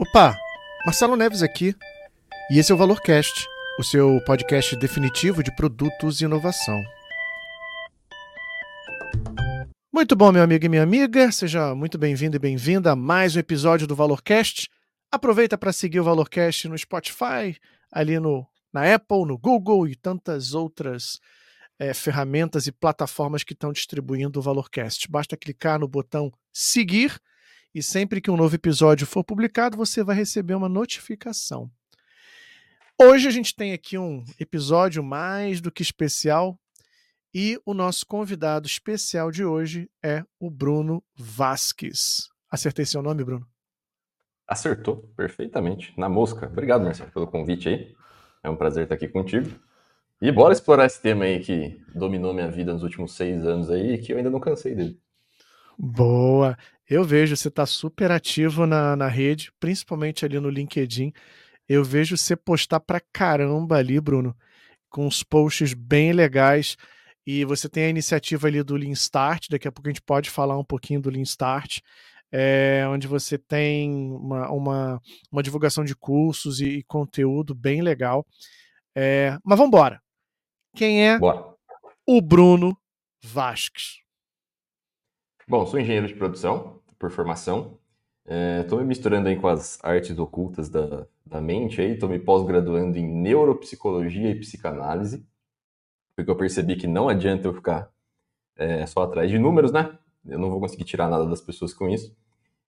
Opa, Marcelo Neves aqui. E esse é o Valorcast, o seu podcast definitivo de produtos e inovação. Muito bom, meu amigo e minha amiga. Seja muito bem-vindo e bem-vinda a mais um episódio do Valorcast. Aproveita para seguir o Valorcast no Spotify, ali no, na Apple, no Google e tantas outras é, ferramentas e plataformas que estão distribuindo o Valorcast. Basta clicar no botão seguir e sempre que um novo episódio for publicado, você vai receber uma notificação. Hoje a gente tem aqui um episódio mais do que especial e o nosso convidado especial de hoje é o Bruno Vasques. Acertei seu nome, Bruno? Acertou perfeitamente, na mosca. Obrigado, Marcelo, pelo convite aí. É um prazer estar aqui contigo. E bora explorar esse tema aí que dominou minha vida nos últimos seis anos aí e que eu ainda não cansei dele. Boa! Eu vejo, você está super ativo na, na rede, principalmente ali no LinkedIn. Eu vejo você postar pra caramba ali, Bruno, com uns posts bem legais. E você tem a iniciativa ali do Lean Start, daqui a pouco a gente pode falar um pouquinho do Lean Start, é, onde você tem uma, uma, uma, divulgação de cursos e, e conteúdo bem legal. É, mas vamos embora. Quem é Bora. o Bruno Vasques? Bom, sou engenheiro de produção por formação. Estou é, me misturando aí com as artes ocultas da, da mente aí. Estou me pós-graduando em neuropsicologia e psicanálise, porque eu percebi que não adianta eu ficar é, só atrás de números, né? Eu não vou conseguir tirar nada das pessoas com isso.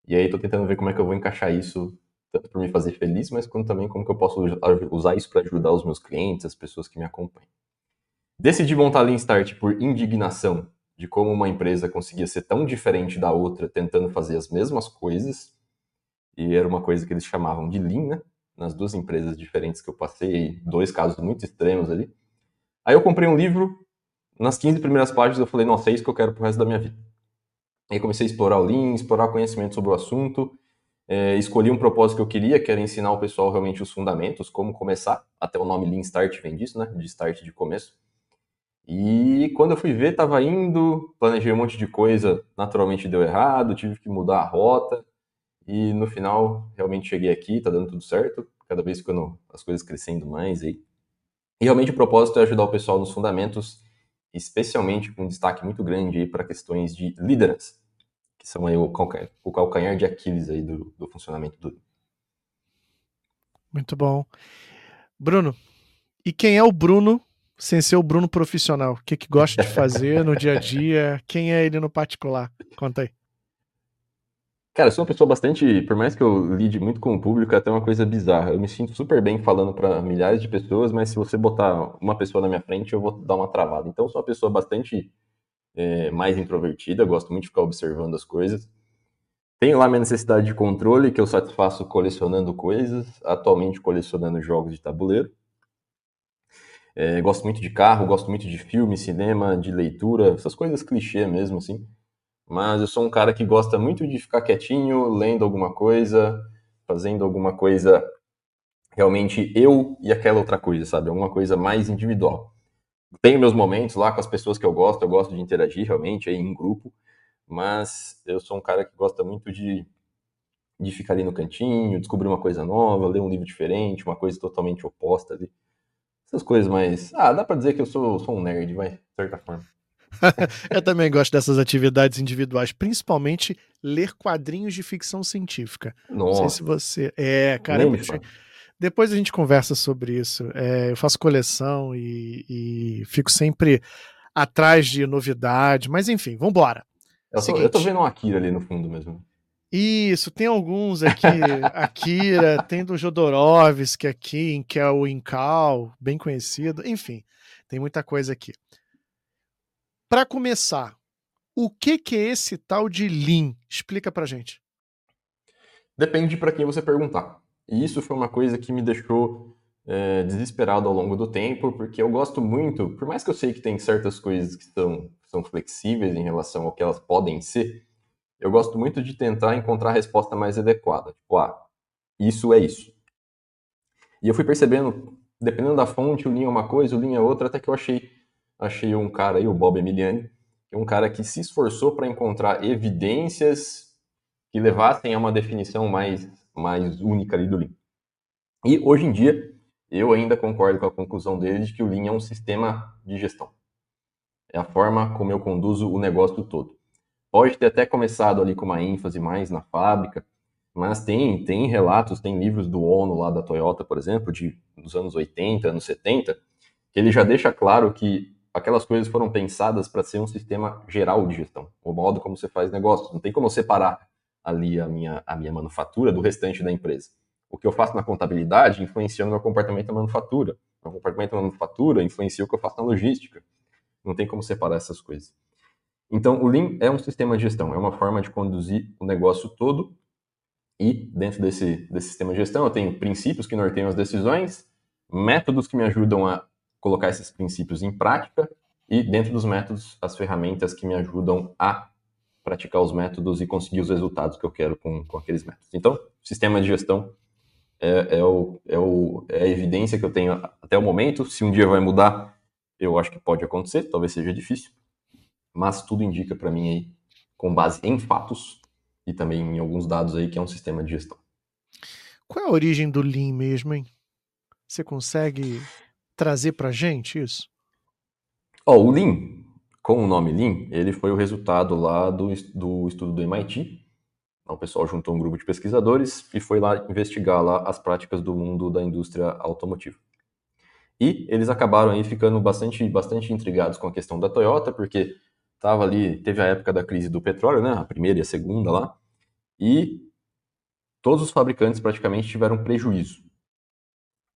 E aí estou tentando ver como é que eu vou encaixar isso, tanto para me fazer feliz, mas quanto também como que eu posso usar isso para ajudar os meus clientes, as pessoas que me acompanham. Decidi montar Lean Start por indignação de como uma empresa conseguia ser tão diferente da outra, tentando fazer as mesmas coisas. E era uma coisa que eles chamavam de Lean, né? Nas duas empresas diferentes que eu passei, dois casos muito extremos ali. Aí eu comprei um livro, nas 15 primeiras páginas eu falei, nossa, é isso que eu quero pro resto da minha vida. Aí comecei a explorar o Lean, explorar conhecimento sobre o assunto, é, escolhi um propósito que eu queria, que era ensinar o pessoal realmente os fundamentos, como começar, até o nome Lean Start vem disso, né? De start de começo. E quando eu fui ver, estava indo, planejei um monte de coisa, naturalmente deu errado, tive que mudar a rota. E no final, realmente cheguei aqui, tá dando tudo certo, cada vez ficando as coisas crescendo mais aí. E realmente o propósito é ajudar o pessoal nos fundamentos, especialmente com um destaque muito grande para questões de liderança, que são aí o calcanhar, o calcanhar de Aquiles aí do, do funcionamento do. Muito bom. Bruno, e quem é o Bruno sem ser o Bruno profissional? O que, que gosta de fazer no dia a dia? Quem é ele no particular? Conta aí. Cara, eu sou uma pessoa bastante, por mais que eu lide muito com o público, é até uma coisa bizarra. Eu me sinto super bem falando para milhares de pessoas, mas se você botar uma pessoa na minha frente, eu vou dar uma travada. Então, eu sou uma pessoa bastante é, mais introvertida, gosto muito de ficar observando as coisas. Tenho lá minha necessidade de controle, que eu satisfaço colecionando coisas, atualmente colecionando jogos de tabuleiro. É, gosto muito de carro, gosto muito de filme, cinema, de leitura, essas coisas clichê mesmo, assim. Mas eu sou um cara que gosta muito de ficar quietinho, lendo alguma coisa, fazendo alguma coisa realmente eu e aquela outra coisa, sabe? Alguma coisa mais individual. Tenho meus momentos lá com as pessoas que eu gosto, eu gosto de interagir realmente aí em grupo, mas eu sou um cara que gosta muito de, de ficar ali no cantinho, descobrir uma coisa nova, ler um livro diferente, uma coisa totalmente oposta ali. Essas coisas mais. Ah, dá pra dizer que eu sou, sou um nerd, vai, de certa forma. eu também gosto dessas atividades individuais, principalmente ler quadrinhos de ficção científica. Nossa. Não sei se você. É, cara. Depois a gente conversa sobre isso. É, eu faço coleção e, e, fico sempre atrás de novidade, mas enfim, vambora. Eu tô, eu tô vendo um Akira ali no fundo mesmo. Isso, tem alguns aqui, Akira, tem do Jodorowsky aqui, que é o Incal, bem conhecido, enfim, tem muita coisa aqui. Para começar, o que, que é esse tal de Lean? Explica pra gente. Depende para quem você perguntar. E isso foi uma coisa que me deixou é, desesperado ao longo do tempo, porque eu gosto muito, por mais que eu sei que tem certas coisas que são, são flexíveis em relação ao que elas podem ser, eu gosto muito de tentar encontrar a resposta mais adequada. Tipo, ah, isso é isso. E eu fui percebendo, dependendo da fonte, o linha é uma coisa, o linha é outra, até que eu achei, achei um cara aí, o Bob Emiliani, que é um cara que se esforçou para encontrar evidências que levassem a uma definição mais mais única ali do Lean. E hoje em dia, eu ainda concordo com a conclusão dele de que o Lean é um sistema de gestão. É a forma como eu conduzo o negócio todo. Pode ter até começado ali com uma ênfase mais na fábrica, mas tem, tem relatos, tem livros do ONU lá da Toyota, por exemplo, de dos anos 80, anos 70, que ele já deixa claro que aquelas coisas foram pensadas para ser um sistema geral de gestão, o modo como você faz negócios. Não tem como separar ali a minha, a minha manufatura do restante da empresa. O que eu faço na contabilidade influencia no meu comportamento na manufatura. Meu comportamento na manufatura influencia o que eu faço na logística. Não tem como separar essas coisas. Então, o Lean é um sistema de gestão, é uma forma de conduzir o negócio todo. E dentro desse, desse sistema de gestão, eu tenho princípios que norteiam as decisões, métodos que me ajudam a colocar esses princípios em prática e dentro dos métodos as ferramentas que me ajudam a praticar os métodos e conseguir os resultados que eu quero com, com aqueles métodos. Então, sistema de gestão é, é, o, é, o, é a evidência que eu tenho até o momento. Se um dia vai mudar, eu acho que pode acontecer, talvez seja difícil, mas tudo indica para mim aí, com base em fatos e também em alguns dados aí, que é um sistema de gestão. Qual é a origem do Lean mesmo, hein? Você consegue trazer para gente isso? Ó, oh, o Lean, com o nome Lean, ele foi o resultado lá do, do estudo do MIT. O pessoal juntou um grupo de pesquisadores e foi lá investigar lá as práticas do mundo da indústria automotiva. E eles acabaram aí ficando bastante, bastante intrigados com a questão da Toyota, porque tava ali, teve a época da crise do petróleo, né, a primeira e a segunda lá, e todos os fabricantes praticamente tiveram prejuízo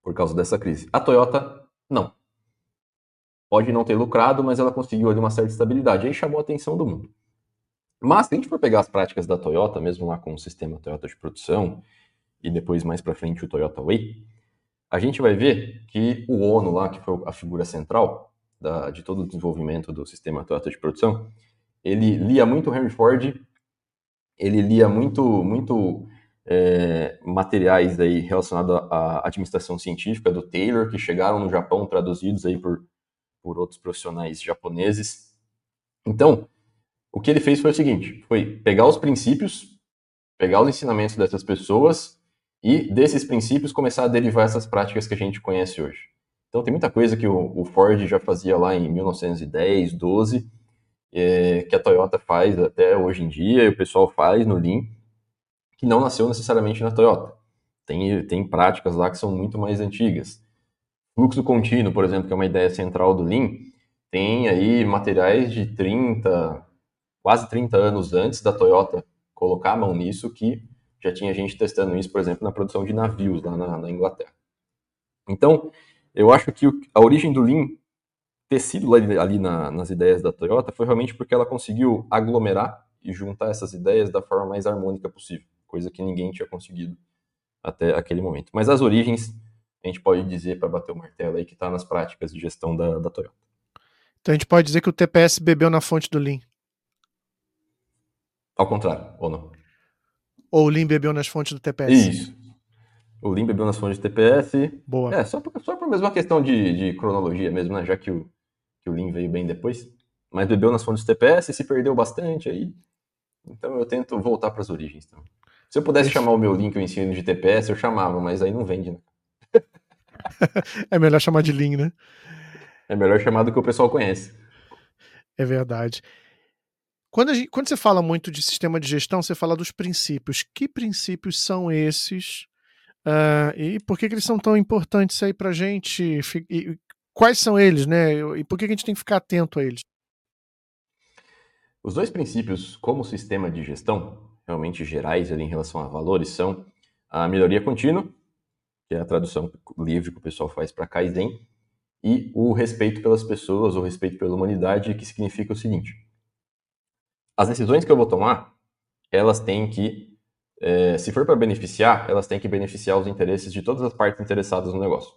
por causa dessa crise. A Toyota não. Pode não ter lucrado, mas ela conseguiu ali uma certa estabilidade. Aí chamou a atenção do mundo. Mas se a gente for pegar as práticas da Toyota, mesmo lá com o sistema Toyota de produção, e depois mais para frente o Toyota Way, a gente vai ver que o ONU lá, que foi a figura central da, de todo o desenvolvimento do sistema Toyota de produção, ele lia muito Henry Ford, ele lia muito, muito é, materiais aí relacionados à administração científica do Taylor, que chegaram no Japão traduzidos aí por, por outros profissionais japoneses. Então, o que ele fez foi o seguinte, foi pegar os princípios, pegar os ensinamentos dessas pessoas e desses princípios começar a derivar essas práticas que a gente conhece hoje. Então tem muita coisa que o, Ford já fazia lá em 1910, 12, é, que a Toyota faz até hoje em dia, e o pessoal faz no Lean, que não nasceu necessariamente na Toyota. Tem, tem práticas lá que são muito mais antigas. Fluxo contínuo, por exemplo, que é uma ideia central do Lean, tem aí materiais de 30, quase 30 anos antes da Toyota colocar a mão nisso, que já tinha gente testando isso, por exemplo, na produção de navios lá na, na Inglaterra. Então, eu acho que a origem do Lean ter sido ali, na, nas ideias da Toyota foi realmente porque ela conseguiu aglomerar e juntar essas ideias da forma mais harmônica possível coisa que ninguém tinha conseguido até aquele momento. Mas as origens, a gente pode dizer, para bater o martelo aí, que está nas práticas de gestão da, da Toyota. Então a gente pode dizer que o TPS bebeu na fonte do Lean. Ao contrário, ou não? Ou o Lean bebeu nas fontes do TPS? Isso. O Lean bebeu nas fontes do TPS. Boa. É, só por, só por mesma questão de, de cronologia mesmo, né? Já que o, que o Lean veio bem depois. Mas bebeu nas fontes do TPS, se perdeu bastante aí. Então eu tento voltar para as origens também. Se eu pudesse chamar o meu link eu ensino de TPS, eu chamava, mas aí não vende, né? é melhor chamar de Lean, né? É melhor chamar do que o pessoal conhece. É verdade. Quando, gente, quando, você fala muito de sistema de gestão, você fala dos princípios. Que princípios são esses? Uh, e por que, que, eles são tão importantes aí pra gente? E, quais são eles, né? E por que, que a gente tem que ficar atento a eles? Os dois princípios, como sistema de gestão, realmente gerais ali em relação a valores são a melhoria contínua, que é a tradução livre que o pessoal faz para Kaizen, e o respeito pelas pessoas, o respeito pela humanidade, que significa o seguinte: as decisões que eu vou tomar, elas têm que, é, se for para beneficiar, elas têm que beneficiar os interesses de todas as partes interessadas no negócio.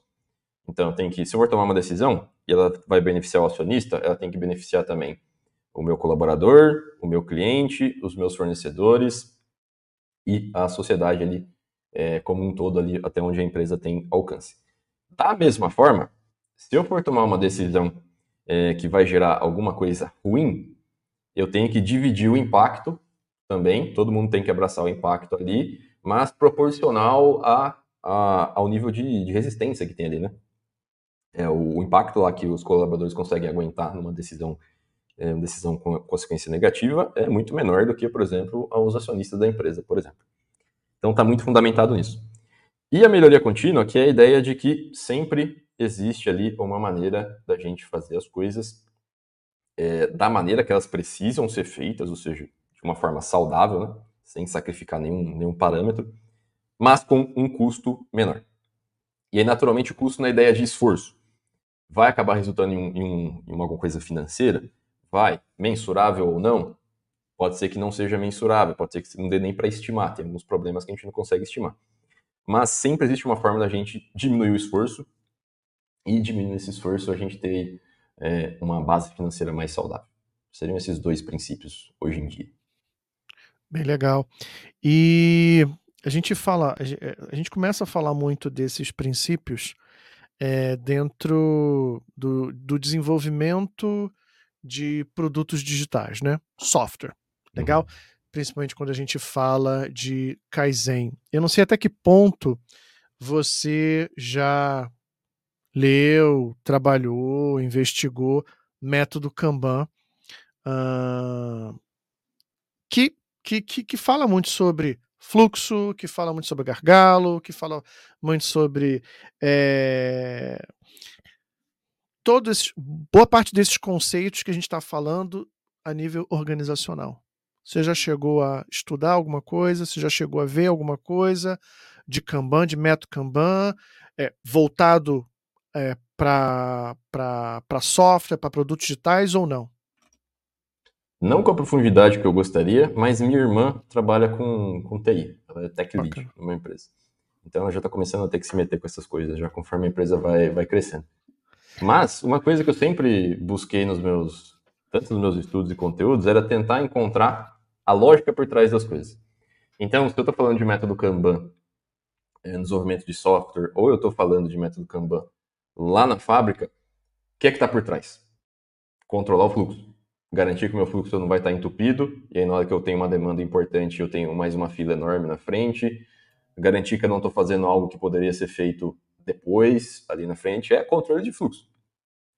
Então, tem que, se eu for tomar uma decisão e ela vai beneficiar o acionista, ela tem que beneficiar também o meu colaborador, o meu cliente, os meus fornecedores e a sociedade ali é, como um todo ali até onde a empresa tem alcance. Da mesma forma, se eu for tomar uma decisão é, que vai gerar alguma coisa ruim, eu tenho que dividir o impacto também, todo mundo tem que abraçar o impacto ali, mas proporcional a, a ao nível de, de, resistência que tem ali, né? É, o, o, impacto lá que os colaboradores conseguem aguentar numa decisão, é, uma decisão com consequência negativa é muito menor do que, por exemplo, os acionistas da empresa, por exemplo. Então está muito fundamentado nisso. E a melhoria contínua, que é a ideia de que sempre existe ali uma maneira da gente fazer as coisas é, da maneira que elas precisam ser feitas, ou seja, de uma forma saudável, né? sem sacrificar nenhum, nenhum parâmetro, mas com um custo menor. E aí, naturalmente, o custo na ideia de esforço vai acabar resultando em, um, em, um, em alguma coisa financeira? Vai. Mensurável ou não? Pode ser que não seja mensurável, pode ser que não dê nem para estimar, tem alguns problemas que a gente não consegue estimar. Mas sempre existe uma forma da gente diminuir o esforço e diminuindo esse esforço a gente ter é, uma base financeira mais saudável. Seriam esses dois princípios hoje em dia. Bem legal. E a gente fala, a gente começa a falar muito desses princípios é, dentro do, do desenvolvimento de produtos digitais, né? Software. Legal? Uhum. Principalmente quando a gente fala de Kaizen. Eu não sei até que ponto você já leu, trabalhou, investigou método Kanban, uh, que, que, que, que fala muito sobre fluxo, que fala muito sobre gargalo, que fala muito sobre é, todos boa parte desses conceitos que a gente está falando a nível organizacional. Você já chegou a estudar alguma coisa? Você já chegou a ver alguma coisa de Kanban, de método Kanban, é, voltado é, para software, para produtos digitais ou não? Não com a profundidade que eu gostaria, mas minha irmã trabalha com, com TI, ela é tech lead okay. numa empresa. Então ela já está começando a ter que se meter com essas coisas, já conforme a empresa vai, vai crescendo. Mas uma coisa que eu sempre busquei nos meus, tanto nos meus estudos e conteúdos, era tentar encontrar a lógica por trás das coisas. Então, se eu estou falando de método Kanban é, no desenvolvimento de software, ou eu estou falando de método Kanban lá na fábrica, o que é que está por trás? Controlar o fluxo. Garantir que o meu fluxo não vai estar tá entupido, e aí na hora que eu tenho uma demanda importante, eu tenho mais uma fila enorme na frente. Garantir que eu não estou fazendo algo que poderia ser feito depois, ali na frente, é controle de fluxo.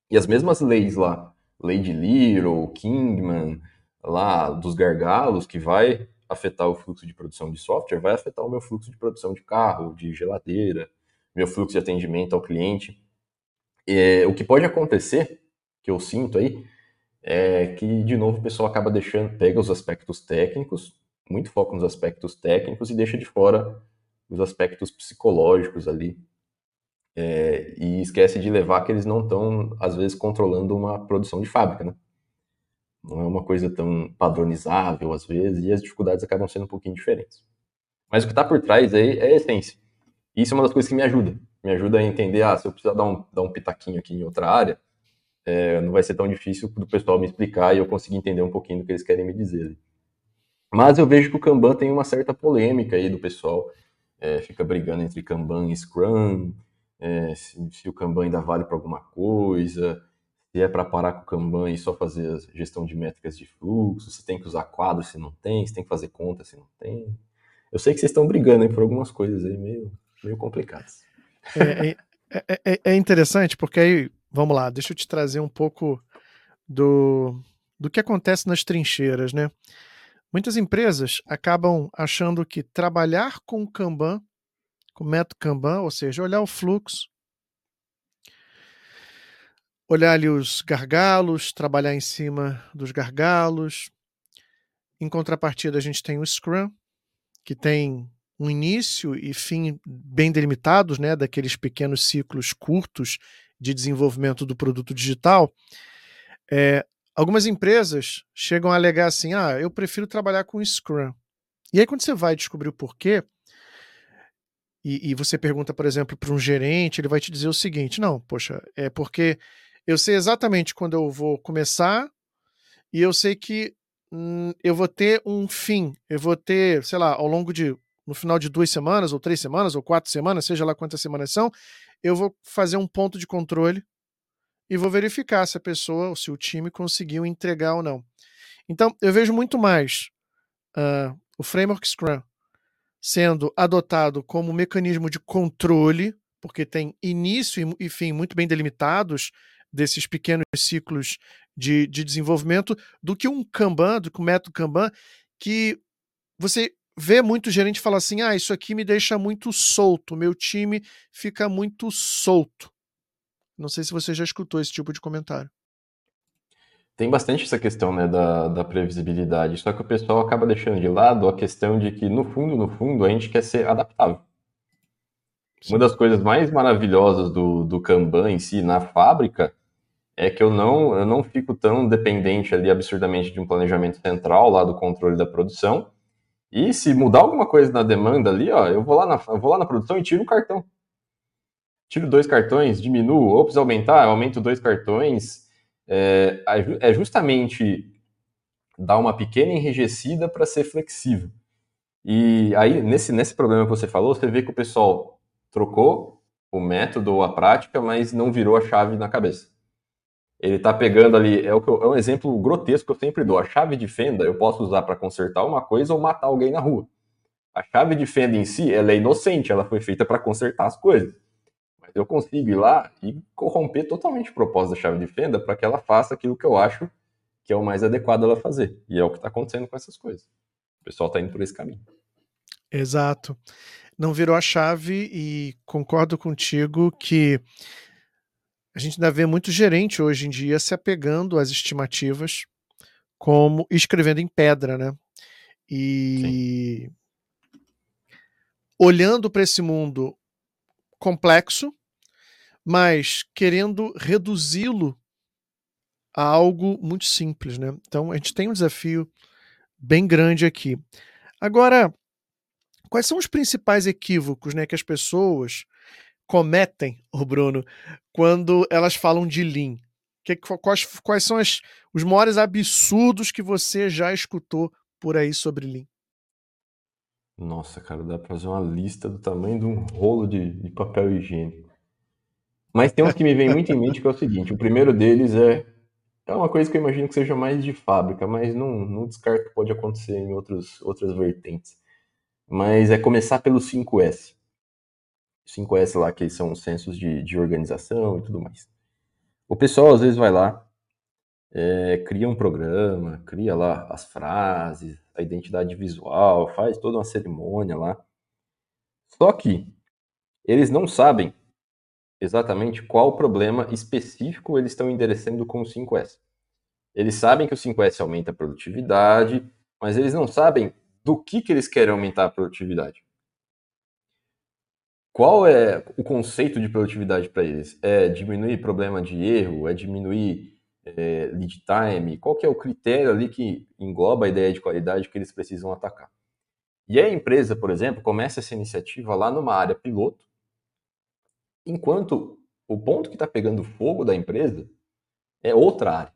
E as mesmas leis lá, lei de Little, Kingman, lá dos gargalos, que vai afetar o fluxo de produção de software, vai afetar o meu fluxo de produção de carro, de geladeira, meu fluxo de atendimento ao cliente. É, o que pode acontecer, que eu sinto aí, é que, de novo, o pessoal acaba deixando, pega os aspectos técnicos, muito foco nos aspectos técnicos e deixa de fora os aspectos psicológicos ali. É, e esquece de levar que eles não estão, às vezes, controlando uma produção de fábrica, né? Não é uma coisa tão padronizável, às vezes, e as dificuldades acabam sendo um pouquinho diferentes. Mas o que está por trás aí é a essência. Isso é uma das coisas que me ajuda me ajuda a entender, ah, se eu precisar dar um, dar um pitaquinho aqui em outra área, é, não vai ser tão difícil do pessoal me explicar e eu conseguir entender um pouquinho do que eles querem me dizer. Mas eu vejo que o Kanban tem uma certa polêmica aí do pessoal, é, fica brigando entre Kanban e Scrum, é, se, se, o Kanban ainda vale para alguma coisa, se é para parar com o Kanban e só fazer a gestão de métricas de fluxo, se tem que usar quadros se não tem, se tem que fazer conta se não tem. Eu sei que vocês estão brigando aí por algumas coisas aí meio, meio complicadas. É, é, é, é, interessante porque aí, vamos lá, deixa eu te trazer um pouco do, do que acontece nas trincheiras, né? Muitas empresas acabam achando que trabalhar com Kanban, com método Kanban, ou seja, olhar o fluxo, olhar ali os gargalos, trabalhar em cima dos gargalos. Em contrapartida, a gente tem o Scrum, que tem um início e fim bem delimitados, né, daqueles pequenos ciclos curtos de desenvolvimento do produto digital, é, algumas empresas chegam a alegar assim: ah, eu prefiro trabalhar com Scrum. E aí, quando você vai descobrir o porquê, e, e você pergunta, por exemplo, para um gerente, ele vai te dizer o seguinte: não, poxa, é porque eu sei exatamente quando eu vou começar e eu sei que hum, eu vou ter um fim, eu vou ter, sei lá, ao longo de no final de duas semanas, ou três semanas, ou quatro semanas, seja lá quantas semanas são, eu vou fazer um ponto de controle e vou verificar se a pessoa ou se o time conseguiu entregar ou não. Então, eu vejo muito mais uh, o framework Scrum sendo adotado como mecanismo de controle, porque tem início e fim muito bem delimitados desses pequenos ciclos de, de desenvolvimento, do que um Kanban, do que um método Kanban, que você vê muito gerente falar assim: ah, isso aqui me deixa muito solto, meu time fica muito solto. Não sei se você já escutou esse tipo de comentário. Tem bastante essa questão né, da, da previsibilidade, só que o pessoal acaba deixando de lado a questão de que, no fundo, no fundo, a gente quer ser adaptável. Sim. Uma das coisas mais maravilhosas do, do Kanban em si, na fábrica, é que eu não, eu não fico tão dependente ali absurdamente de um planejamento central lá do controle da produção. E se mudar alguma coisa na demanda ali, ó, eu vou lá na, vou lá na produção e tiro o cartão. Tiro dois cartões, diminuo, ou precisa aumentar, aumento dois cartões. É, é justamente dar uma pequena enrijecida para ser flexível. E aí, nesse, nesse problema que você falou, você vê que o pessoal trocou o método ou a prática, mas não virou a chave na cabeça. Ele está pegando ali, é, o eu, é um exemplo grotesco que eu sempre dou. A chave de fenda eu posso usar para consertar uma coisa ou matar alguém na rua. A chave de fenda em si, ela é inocente, ela foi feita para consertar as coisas. Mas eu consigo ir lá e corromper totalmente o propósito da chave de fenda para que ela faça aquilo que eu acho que é o mais adequado ela fazer. E é o que está acontecendo com essas coisas. O pessoal está indo por esse caminho. Exato. Não virou a chave e concordo contigo que a gente ainda vê muito gerente hoje em dia se apegando às estimativas como escrevendo em pedra, né? E Sim. olhando para esse mundo complexo, mas querendo reduzi-lo a algo muito simples, né? Então a gente tem um desafio bem grande aqui. Agora, quais são os principais equívocos, né, que as pessoas cometem, o Bruno, quando elas falam de Lean? Que, quais, quais são as, os maiores absurdos que você já escutou por aí sobre Lean? Nossa, cara, dá pra fazer uma lista do tamanho de um rolo de, de papel higiênico. Mas tem uns que me vem muito em mente que é o seguinte: o primeiro deles é. É uma coisa que eu imagino que seja mais de fábrica, mas não, não descarto que pode acontecer em outros, outras vertentes. Mas é começar pelo 5S. 5S lá, que são os censos de, de organização e tudo mais. O pessoal às vezes vai lá, é, cria um programa, cria lá as frases, a identidade visual, faz toda uma cerimônia lá. Só que eles não sabem exatamente qual problema específico eles estão endereçando com o 5S. Eles sabem que o 5S aumenta a produtividade, mas eles não sabem do que, que eles querem aumentar a produtividade. Qual é o conceito de produtividade para eles? É diminuir problema de erro? É diminuir é, lead time? Qual que é o critério ali que engloba a ideia de qualidade que eles precisam atacar? E a empresa, por exemplo, começa essa iniciativa lá numa área piloto, enquanto o ponto que está pegando fogo da empresa é outra área.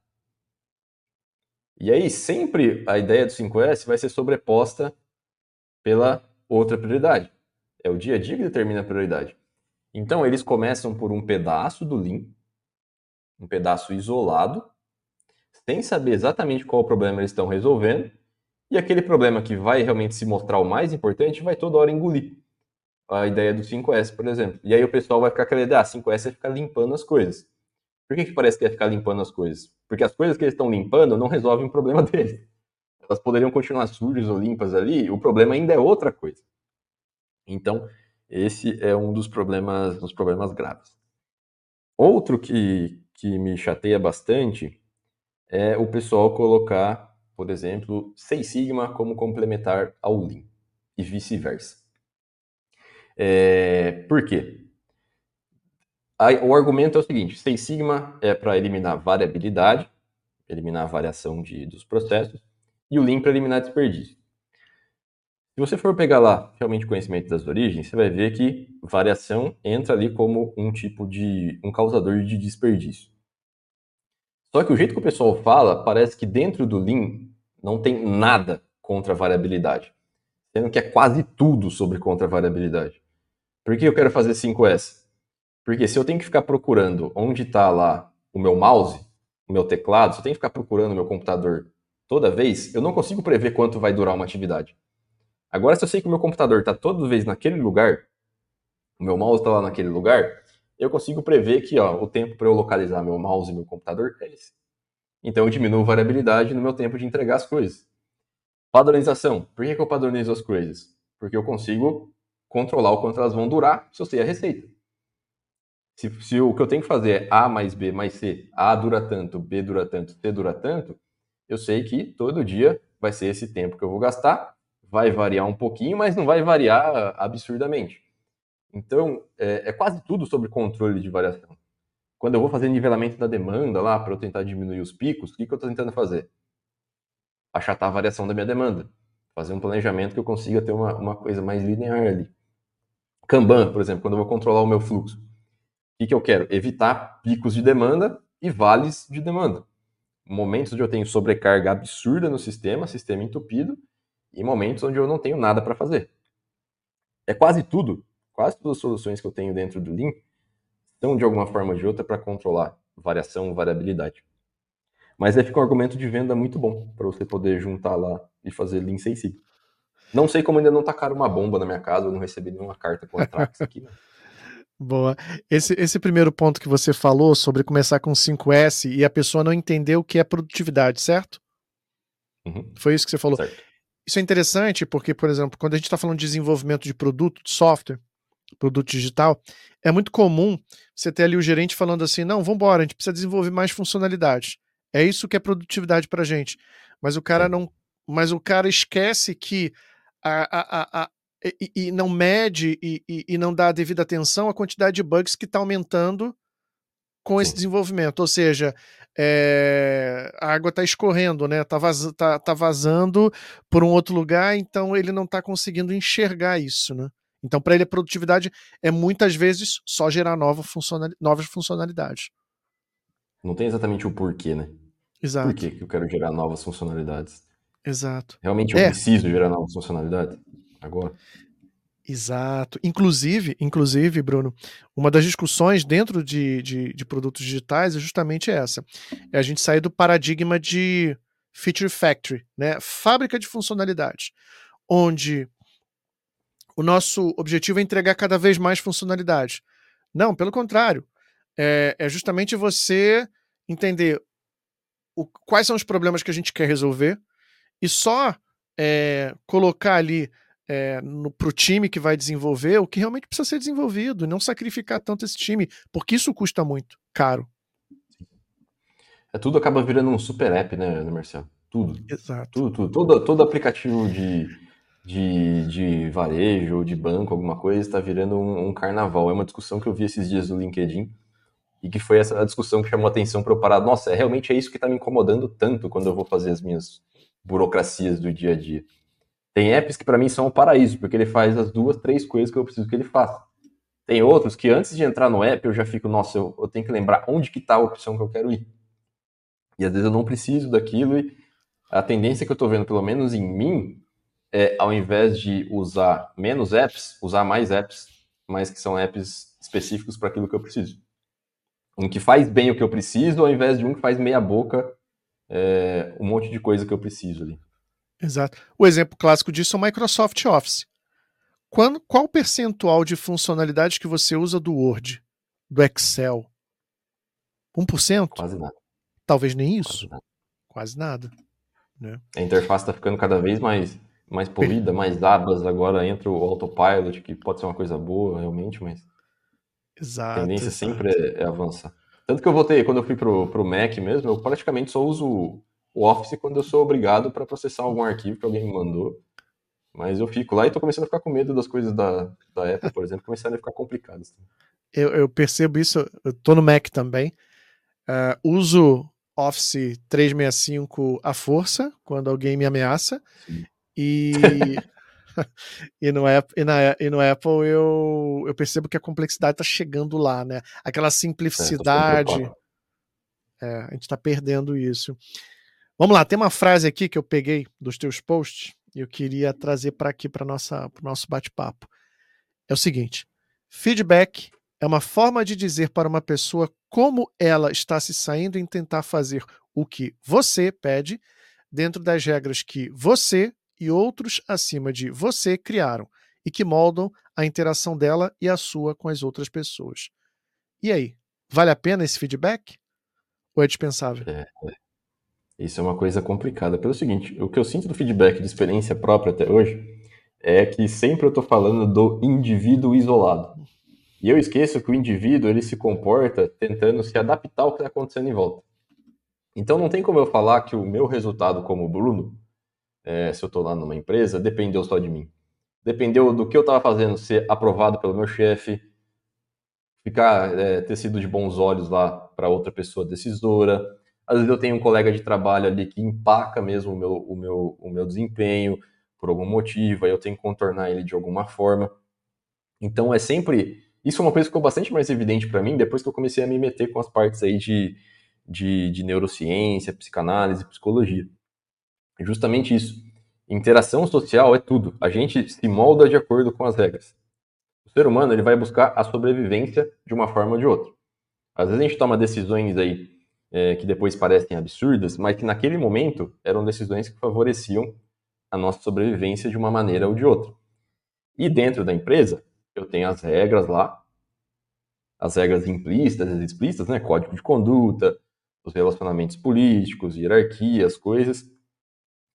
E aí sempre a ideia do 5S vai ser sobreposta pela outra prioridade. É o dia a dia que determina a prioridade. Então, eles começam por um pedaço do Lean, um pedaço isolado, sem saber exatamente qual problema eles estão resolvendo, e aquele problema que vai realmente se mostrar o mais importante vai toda hora engolir. A ideia do 5S, por exemplo. E aí o pessoal vai ficar aquela ideia, ah, 5S é ficar limpando as coisas. Por que, que parece que é ficar limpando as coisas? Porque as coisas que eles estão limpando não resolvem o problema deles. Elas poderiam continuar sujas ou limpas ali, o problema ainda é outra coisa. Então, esse é um dos problemas, dos problemas graves. Outro que, que me chateia bastante é o pessoal colocar, por exemplo, Seis Sigma como complementar ao Lean e vice-versa. É, por quê? o argumento é o seguinte: Seis Sigma é para eliminar variabilidade, eliminar a variação de, dos processos, e o Lean para eliminar desperdício. Se você for pegar lá realmente conhecimento das origens, você vai ver que variação entra ali como um tipo de um causador de desperdício. Só que o jeito que o pessoal fala, parece que dentro do Lean não tem nada contra a variabilidade, sendo que é quase tudo sobre contra a variabilidade. Por que eu quero fazer 5S? Porque se eu tenho que ficar procurando onde está lá o meu mouse, o meu teclado, se eu tenho que ficar procurando o meu computador toda vez, eu não consigo prever quanto vai durar uma atividade. Agora, se eu sei que o meu computador está toda vez naquele lugar, o meu mouse está lá naquele lugar, eu consigo prever que ó, o tempo para eu localizar meu mouse e meu computador é esse. Então eu diminuo a variabilidade no meu tempo de entregar as coisas. Padronização. Por que, que eu padronizo as coisas? Porque eu consigo controlar o quanto elas vão durar se eu sei a receita. Se, se, o que eu tenho que fazer é A mais B mais C, A dura tanto, B dura tanto, C dura tanto, eu sei que todo dia vai ser esse tempo que eu vou gastar, vai variar um pouquinho, mas não vai variar absurdamente. Então, é, é quase tudo sobre controle de variação. Quando eu vou fazer nivelamento da demanda lá, para eu tentar diminuir os picos, o que, que eu estou tentando fazer? Achatar a variação da minha demanda. Fazer um planejamento que eu consiga ter uma, uma coisa mais linear ali. Kanban, por exemplo, quando eu vou controlar o meu fluxo. O que, que eu quero? Evitar picos de demanda e vales de demanda. Momentos onde eu tenho sobrecarga absurda no sistema, sistema entupido, e momentos onde eu não tenho nada para fazer. É quase tudo quase todas as soluções que eu tenho dentro do Lean são de alguma forma ou de outra para controlar variação, variabilidade. Mas aí fica um argumento de venda muito bom para você poder juntar lá e fazer Lean sem si. Não sei como ainda não tacaram uma bomba na minha casa, eu não recebi nenhuma carta com Trax aqui. Né? Boa. Esse, esse primeiro ponto que você falou sobre começar com 5S e a pessoa não entender o que é produtividade, certo? Uhum. Foi isso que você falou. Certo. Isso é interessante porque, por exemplo, quando a gente está falando de desenvolvimento de produto, de software, produto digital, é muito comum você ter ali o gerente falando assim: não, vamos embora, a gente precisa desenvolver mais funcionalidades. É isso que é produtividade para gente. Mas o cara não, mas o cara esquece que a, a, a, e, e, não mede e, e, não dá a devida atenção à quantidade de bugs que está aumentando com esse Sim. desenvolvimento. Ou seja, é, a água está escorrendo, né? Está vaz, tá, tá vazando por um outro lugar, então ele não está conseguindo enxergar isso, né? Então, para ele, a produtividade é muitas vezes só gerar nova funcional, novas funcionalidades. Não tem exatamente o porquê, né? Exato. Por que eu quero gerar novas funcionalidades? Exato. Realmente eu é. preciso gerar novas funcionalidades agora? Exato. Inclusive, inclusive, Bruno, uma das discussões dentro de, de, de, produtos digitais é justamente essa. É a gente sair do paradigma de feature factory, né? Fábrica de funcionalidades, onde o nosso objetivo é entregar cada vez mais funcionalidade. Não, pelo contrário. É, é justamente você entender o, quais são os problemas que a gente quer resolver e só é, colocar ali é, para o time que vai desenvolver o que realmente precisa ser desenvolvido e não sacrificar tanto esse time, porque isso custa muito caro. É, tudo acaba virando um super app, né, Marcelo? Tudo. Exato. Tudo, tudo. Todo, todo aplicativo de, de, de varejo ou de banco, alguma coisa, está virando um, um, carnaval. É uma discussão que eu vi esses dias no LinkedIn e que foi essa discussão que chamou a atenção para eu parar. Nossa, é, realmente é isso que está me incomodando tanto quando eu vou fazer as minhas burocracias do dia a dia. Tem apps que para mim são um paraíso, porque ele faz as duas, três coisas que eu preciso que ele faça. Tem outros que antes de entrar no app eu já fico, nossa, eu, eu tenho que lembrar onde que está a opção que eu quero ir. E às vezes eu não preciso daquilo e a tendência que eu estou vendo, pelo menos em mim, é, ao invés de usar menos apps, usar mais apps, mas que são apps específicos para aquilo que eu preciso. Um que faz bem o que eu preciso, ao invés de um que faz meia boca é, um monte de coisa que eu preciso ali. Exato. O exemplo clássico disso é o Microsoft Office. Quando, qual o percentual de funcionalidades que você usa do Word, do Excel? 1%? Quase nada. Talvez nem isso. Quase nada. Né? A interface está ficando cada vez mais mais polida, mais abas, agora entra o autopilot, que pode ser uma coisa boa realmente, mas exato, a tendência exato. sempre é, é, avançar. Tanto que eu voltei, quando eu fui pro, pro Mac mesmo, eu praticamente só uso o Office quando eu sou obrigado para processar algum arquivo que alguém me mandou. Mas eu fico lá e tô começando a ficar com medo das coisas da, da Apple, por exemplo, começarem a ficar complicadas. Eu, eu percebo isso, eu tô no Mac também. Uh, uso Office 365 à força, quando alguém me ameaça. Sim. E, e, no, e, na, e no Apple eu, eu percebo que a complexidade está chegando lá, né? Aquela simplicidade. É, a gente está perdendo isso. Vamos lá, tem uma frase aqui que eu peguei dos teus posts e eu queria trazer para aqui para o nosso bate-papo. É o seguinte: feedback é uma forma de dizer para uma pessoa como ela está se saindo em tentar fazer o que você pede, dentro das regras que você e outros acima de você criaram e que moldam a interação dela e a sua com as outras pessoas. E aí, vale a pena esse feedback? Ou é dispensável? É, é. Isso é uma coisa complicada. Pelo seguinte, o que eu sinto do feedback de experiência própria até hoje é que sempre eu estou falando do indivíduo isolado. E eu esqueço que o indivíduo ele se comporta tentando se adaptar ao que está acontecendo em volta. Então não tem como eu falar que o meu resultado como Bruno, é, se eu estou lá numa empresa, dependeu só de mim. Dependeu do que eu estava fazendo ser aprovado pelo meu chefe, ficar é, ter sido de bons olhos lá para outra pessoa decisora. Às vezes eu tenho um colega de trabalho ali que empaca mesmo o meu, o meu, o meu desempenho por algum motivo, aí eu tenho que contornar ele de alguma forma. Então é sempre. Isso é uma coisa que ficou bastante mais evidente para mim depois que eu comecei a me meter com as partes aí de, de, de neurociência, psicanálise, psicologia. Justamente isso. Interação social é tudo. A gente se molda de acordo com as regras. O ser humano ele vai buscar a sobrevivência de uma forma ou de outra. Às vezes a gente toma decisões aí é, que depois parecem absurdas, mas que naquele momento eram decisões que favoreciam a nossa sobrevivência de uma maneira ou de outra. E dentro da empresa, eu tenho as regras lá, as regras implícitas e explícitas, né? Código de conduta, os relacionamentos políticos, hierarquia, as coisas.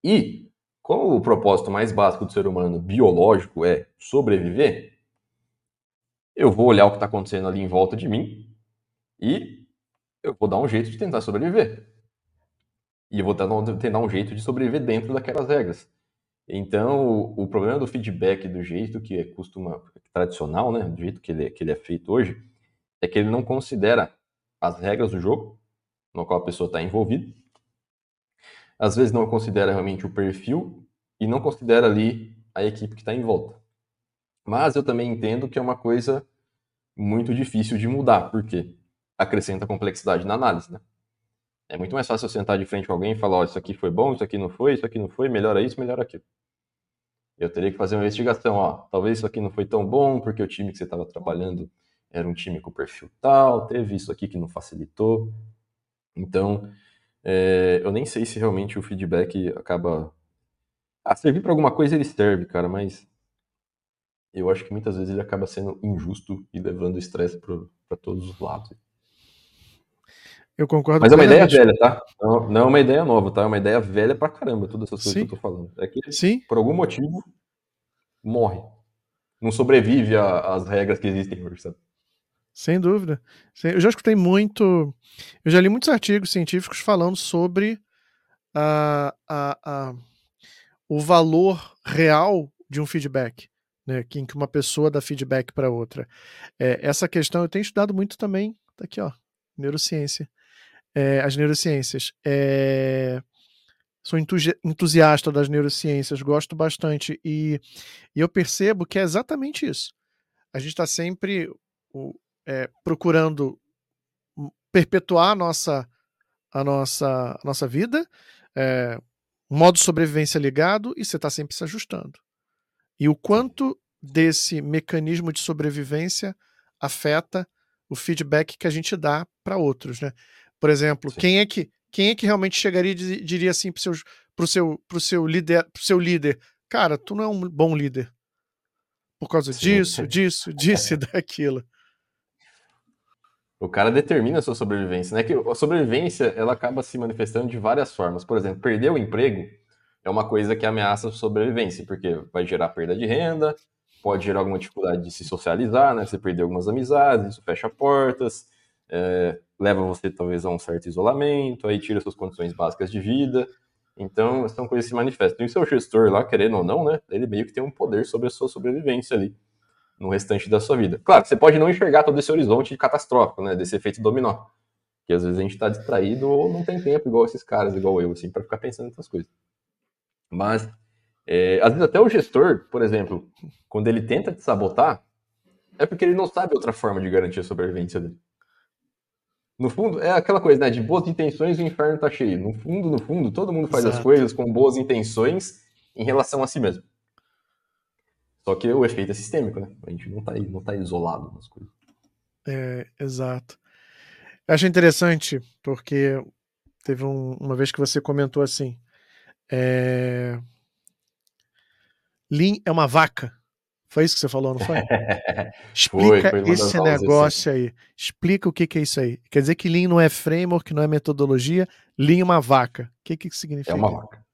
E como o propósito mais básico do ser humano biológico é sobreviver, eu vou olhar o que está acontecendo ali em volta de mim e eu vou dar um jeito de tentar sobreviver. E eu vou tentar um jeito de sobreviver dentro daquelas regras. Então, o problema do feedback do jeito que é costuma, tradicional, né, do jeito que ele, é, que ele é feito hoje, é que ele não considera as regras do jogo no qual a pessoa está envolvida às vezes não considera realmente o perfil e não considera ali a equipe que está em volta. Mas eu também entendo que é uma coisa muito difícil de mudar, porque acrescenta complexidade na análise, né? É muito mais fácil eu sentar de frente com alguém e falar, ó, isso aqui foi bom, isso aqui não foi, isso aqui não foi, melhora isso, melhora aquilo. Eu teria que fazer uma investigação, ó, talvez isso aqui não foi tão bom, porque o time que você estava trabalhando era um time com perfil tal, teve isso aqui que não facilitou. Então, é, eu nem sei se realmente o feedback acaba. Ah, servir para alguma coisa ele serve, cara, mas eu acho que muitas vezes ele acaba sendo injusto e levando estresse para todos os lados. Eu concordo Mas é uma ideia velha, tá? Não, não, é uma ideia nova, tá? É uma ideia velha pra caramba, todas essas coisas Sim. que eu tô falando. É que, Sim. por algum motivo, morre. Não sobrevive às regras que existem hoje, sabe? Sem dúvida. Eu já escutei muito. Eu já li muitos artigos científicos falando sobre a, a, a, o valor real de um feedback, né, em que uma pessoa dá feedback para outra. É, essa questão eu tenho estudado muito também, tá aqui, ó, neurociência. É, as neurociências. É, sou entusiasta das neurociências, gosto bastante, e, e eu percebo que é exatamente isso. A gente está sempre. O, é, procurando perpetuar a nossa, a nossa, a nossa vida, é, modo sobrevivência ligado, e você está sempre se ajustando. E o quanto desse mecanismo de sobrevivência afeta o feedback que a gente dá para outros, né? Por exemplo, quem é que quem é que realmente chegaria e diria assim para o seu, pro seu líder, pro seu líder, cara, tu não é um bom líder por causa Sim. disso, disso, disso e daquilo o cara determina a sua sobrevivência, né? Que a sobrevivência ela acaba se manifestando de várias formas. Por exemplo, perder o emprego é uma coisa que ameaça a sobrevivência, porque vai gerar perda de renda, pode gerar alguma dificuldade de se socializar, né? Você perder algumas amizades, isso fecha portas, é, leva você talvez a um certo isolamento, aí tira suas condições básicas de vida. Então, são coisas que se manifestam. E o seu gestor lá, querendo ou não, né? Ele meio que tem um poder sobre a sua sobrevivência ali no restante da sua vida. Claro, você pode não enxergar todo esse horizonte catastrófico, né, desse efeito dominó. Que às vezes a gente está distraído ou não tem tempo, igual esses caras, igual eu, assim, para ficar pensando nessas coisas. Mas, é, às vezes até o gestor, por exemplo, quando ele tenta te sabotar, é porque ele não sabe outra forma de garantir a sobrevivência dele. No fundo, é aquela coisa, né? De boas intenções o inferno tá cheio. No fundo, no fundo, todo mundo faz Exato. as coisas com boas intenções em relação a si mesmo. Só que o efeito é sistêmico, né? A gente não está não tá isolado nas coisas. É, exato. Eu acho interessante, porque teve um, uma vez que você comentou assim. É, Lean é uma vaca. Foi isso que você falou, não foi? Explica foi, foi esse negócio aí. Explica o que, que, é isso aí. Quer dizer que Lean não é framework, não é metodologia. Lean é uma vaca. O que, que significa? É uma vaca.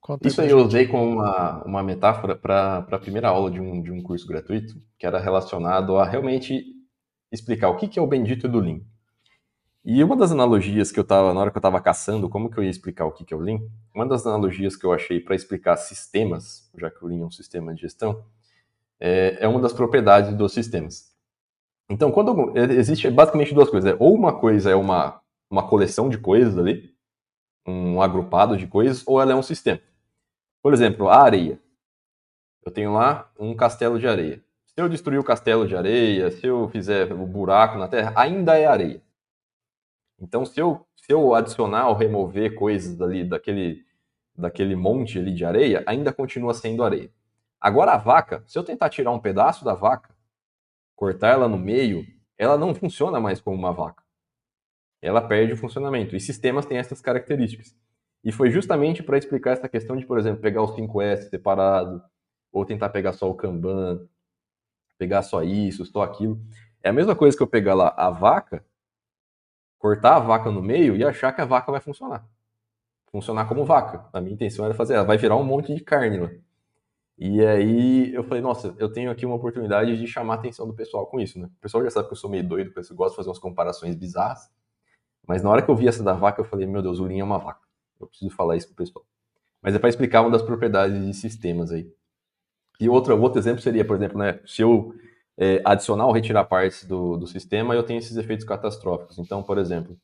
Conta isso aí eu usei como uma, uma metáfora para a primeira aula de um, de um curso gratuito, que era relacionado a realmente explicar o que, que é o bendito do Lean. E uma das analogias que eu estava, na hora que eu estava caçando, como que eu ia explicar o que, que é o Lean, uma das analogias que eu achei para explicar sistemas, já que o Lean é um sistema de gestão, é, é uma das propriedades dos sistemas. Então, quando existe basicamente duas coisas, é, ou uma coisa é uma, uma coleção de coisas ali, um agrupado de coisas, ou ela é um sistema. Por exemplo, a areia. Eu tenho lá um castelo de areia. Se eu destruir o castelo de areia, se eu fizer o um buraco na terra, ainda é areia. Então, se eu, se eu adicionar ou remover coisas ali daquele, daquele monte ali de areia, ainda continua sendo areia. Agora a vaca, se eu tentar tirar um pedaço da vaca, cortar ela no meio, ela não funciona mais como uma vaca. Ela perde o funcionamento. E sistemas têm essas características. E foi justamente para explicar essa questão de, por exemplo, pegar os 5S separado, ou tentar pegar só o Kanban, pegar só isso, só aquilo. É a mesma coisa que eu pegar lá a vaca, cortar a vaca no meio e achar que a vaca vai funcionar. Funcionar como vaca. A minha intenção era fazer, ela vai virar um monte de carne lá. E aí eu falei, nossa, eu tenho aqui uma oportunidade de chamar a atenção do pessoal com isso, né? O pessoal já sabe que eu sou meio doido, que eu gosto de fazer umas comparações bizarras. Mas na hora que eu vi essa da vaca, eu falei, meu Deus, o Lean é uma vaca. Eu preciso falar isso pro pessoal. Mas é para explicar uma das propriedades de sistemas aí. E outro, outro exemplo seria, por exemplo, né, se eu é, adicionar ou retirar partes do, do sistema, eu tenho esses efeitos catastróficos. Então, por exemplo,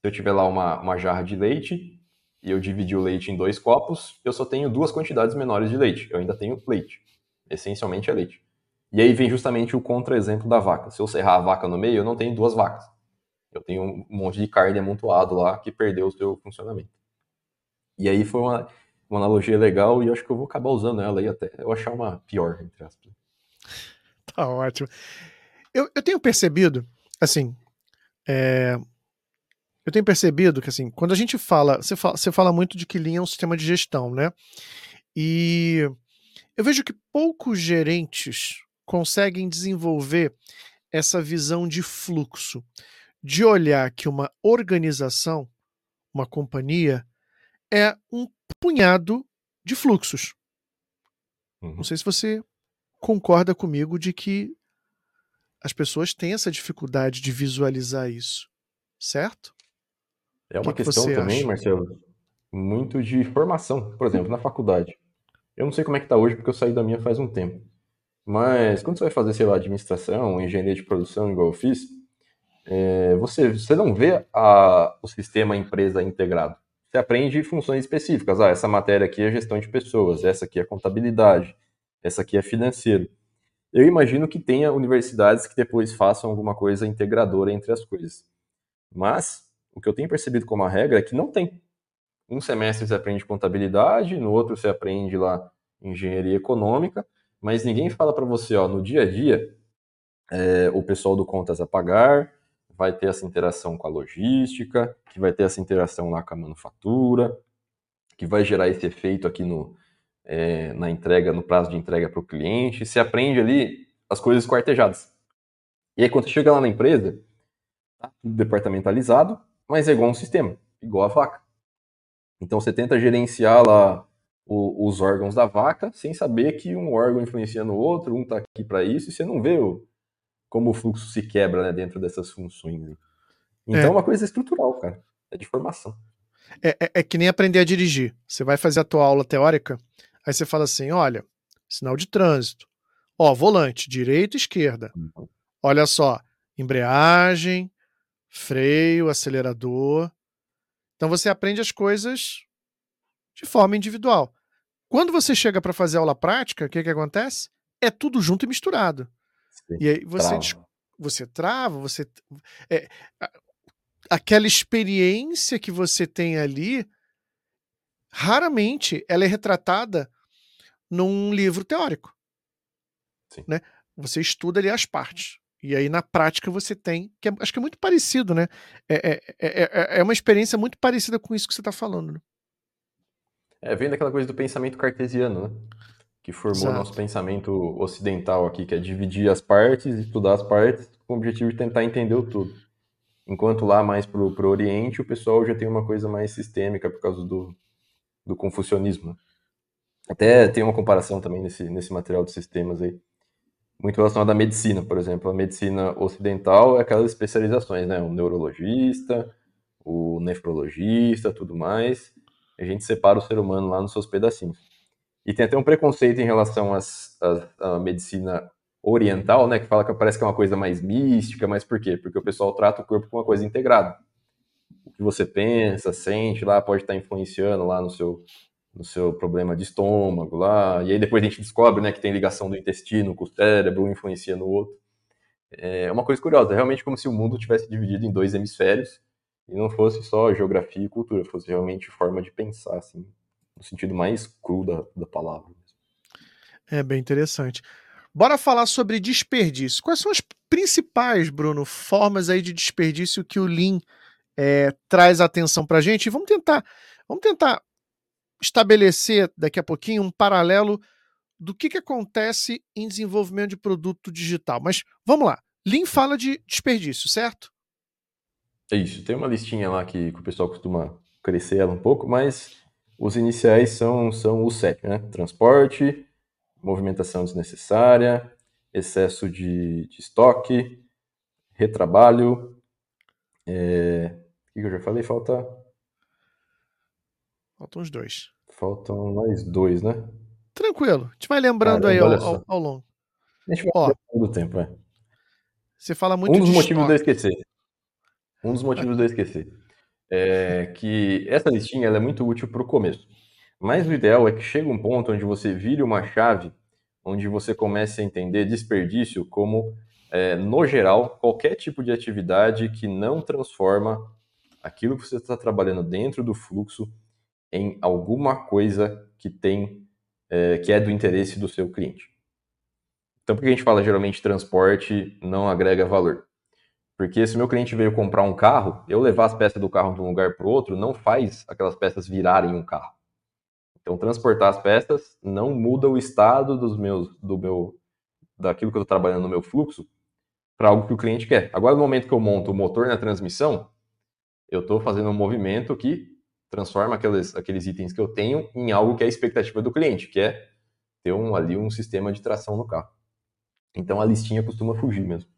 se eu tiver lá uma, uma jarra de leite e eu dividir o leite em dois copos, eu só tenho duas quantidades menores de leite. Eu ainda tenho leite. Essencialmente é leite. E aí vem justamente o contra-exemplo da vaca. Se eu serrar a vaca no meio, eu não tenho duas vacas. Eu tenho um monte de carne amontoado lá que perdeu o seu funcionamento. E aí foi uma, uma analogia legal e eu acho que eu vou acabar usando ela aí até eu achar uma pior, entre aspas. Tá ótimo. Eu, eu tenho percebido, assim, é, eu tenho percebido que, assim, quando a gente fala você, fala, você fala muito de que Lean é um sistema de gestão, né? E eu vejo que poucos gerentes conseguem desenvolver essa visão de fluxo, de olhar que uma organização, uma companhia, é um punhado de fluxos. Uhum. Não sei se você concorda comigo de que as pessoas têm essa dificuldade de visualizar isso, certo? É uma que questão que também, acha? Marcelo, muito de formação. Por exemplo, na faculdade. Eu não sei como é que tá hoje, porque eu saí da minha faz um tempo. Mas quando você vai fazer, sei lá, administração, engenharia de produção, igual eu fiz, é, você, você não vê a, o sistema empresa integrado. Você aprende funções específicas. Ah, essa matéria aqui é gestão de pessoas, essa aqui é contabilidade, essa aqui é financeiro. Eu imagino que tenha universidades que depois façam alguma coisa integradora entre as coisas. Mas o que eu tenho percebido como a regra é que não tem. Um semestre você aprende contabilidade, no outro você aprende lá engenharia econômica, mas ninguém fala para você, ó, no dia a dia, é, o pessoal do contas a pagar vai ter essa interação com a logística, que vai ter essa interação lá com a manufatura, que vai gerar esse efeito aqui no, é, na entrega, no prazo de entrega para o cliente. Você aprende ali as coisas quartejadas. E aí, quando você chega lá na empresa, tá tudo departamentalizado, mas é igual um sistema, igual a vaca. Então você tenta gerenciar lá o, os órgãos da vaca sem saber que um órgão influencia no outro, um está aqui para isso, e você não vê o, como o fluxo se quebra né, dentro dessas funções. Então é. é uma coisa estrutural, cara. É de formação. É, é, é, que nem aprender a dirigir. Você vai fazer a tua aula teórica, aí você fala assim: olha, sinal de trânsito. Ó, volante, direita e esquerda. Uhum. Olha só, embreagem, freio, acelerador. Então você aprende as coisas de forma individual. Quando você chega para fazer aula prática, o que, que acontece? É tudo junto e misturado. Sim, e aí você trava. você trava, você é, aquela experiência que você tem ali, raramente ela é retratada num livro teórico. Sim. Né? Você estuda ali as partes. E aí, na prática, você tem. Que é, acho que é muito parecido, né? É, é, é, é uma experiência muito parecida com isso que você está falando. Né? É, vem daquela coisa do pensamento cartesiano, né? que formou Exato. nosso pensamento ocidental aqui, que é dividir as partes, estudar as partes, com o objetivo de tentar entender o todo. Enquanto lá mais para o Oriente, o pessoal já tem uma coisa mais sistêmica por causa do, do confucionismo. Até tem uma comparação também nesse, nesse material de sistemas aí, muito relacionado à medicina, por exemplo. A medicina ocidental é aquelas especializações, né? O neurologista, o nefrologista, tudo mais. A gente separa o ser humano lá nos seus pedacinhos. E tem até um preconceito em relação às, à, à medicina oriental, né, que fala que parece que é uma coisa mais mística, mas por quê? Porque o pessoal trata o corpo como uma coisa integrada. O que você pensa, sente lá, pode estar influenciando lá no seu, no seu problema de estômago lá, e aí depois a gente descobre, né, que tem ligação do intestino com o cérebro, um influencia no outro. É uma coisa curiosa, é realmente como se o mundo tivesse dividido em dois hemisférios, e não fosse só geografia e cultura, fosse realmente forma de pensar, assim, no sentido mais cru da, da palavra. É bem interessante. Bora falar sobre desperdício. Quais são as principais, Bruno, formas aí de desperdício que o Lean é, traz atenção para gente? E vamos tentar, vamos tentar estabelecer daqui a pouquinho um paralelo do que, que acontece em desenvolvimento de produto digital. Mas vamos lá. Lean fala de desperdício, certo? É isso. Tem uma listinha lá que, que o pessoal costuma crescer ela um pouco, mas os iniciais são, são os sete, né? Transporte, movimentação desnecessária, excesso de, de estoque, retrabalho. É... O que eu já falei? Falta. Faltam os dois. Faltam mais dois, né? Tranquilo. A gente vai lembrando Caramba, aí ao, ao, ao, longo. A gente vai Ó, do tempo, é. Você fala muito Um dos motivos de eu esquecer. Um dos motivos de eu esquecer. É que essa listinha é muito útil para o começo. Mas o ideal é que chegue um ponto onde você vire uma chave, onde você comece a entender desperdício como, é, no geral, qualquer tipo de atividade que não transforma aquilo que você está trabalhando dentro do fluxo em alguma coisa que tem, é, que é do interesse do seu cliente. Então, por que a gente fala geralmente transporte não agrega valor? Porque se meu cliente veio comprar um carro, eu levar as peças do carro de um lugar para o outro não faz aquelas peças virarem um carro. Então, transportar as peças não muda o estado dos meus, do meu, daquilo que eu estou trabalhando no meu fluxo para algo que o cliente quer. Agora, no momento que eu monto o motor na transmissão, eu estou fazendo um movimento que transforma aqueles, aqueles itens que eu tenho em algo que é a expectativa do cliente, que é ter um, ali um sistema de tração no carro. Então, a listinha costuma fugir mesmo.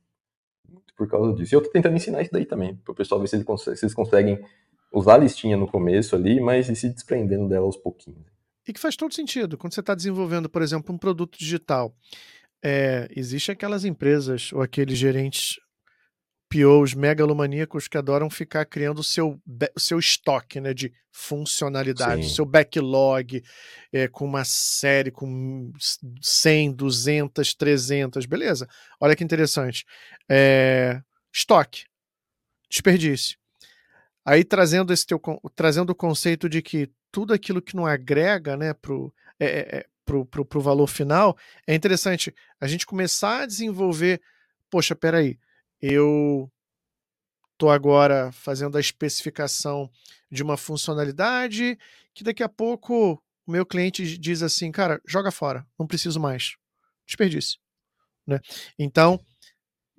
Muito por causa disso. E eu estou tentando ensinar isso daí também, para o pessoal ver se, se eles conseguem usar a listinha no começo ali, mas ir se desprendendo dela aos pouquinhos. E que faz todo sentido. Quando você está desenvolvendo, por exemplo, um produto digital, é, existe aquelas empresas ou aqueles gerentes POs megalomaníacos que adoram ficar criando o seu, o seu estoque né, de funcionalidade, seu backlog, é, com uma série com 100, 200, 300, beleza. Olha que interessante. É, estoque, desperdício. Aí trazendo esse teu, trazendo o conceito de que tudo aquilo que não agrega né, para o é, é, é pro, pro, pro valor final, é interessante a gente começar a desenvolver. Poxa, peraí, eu estou agora fazendo a especificação de uma funcionalidade que daqui a pouco o meu cliente diz assim, cara, joga fora, não preciso mais. Desperdício. Né? Então,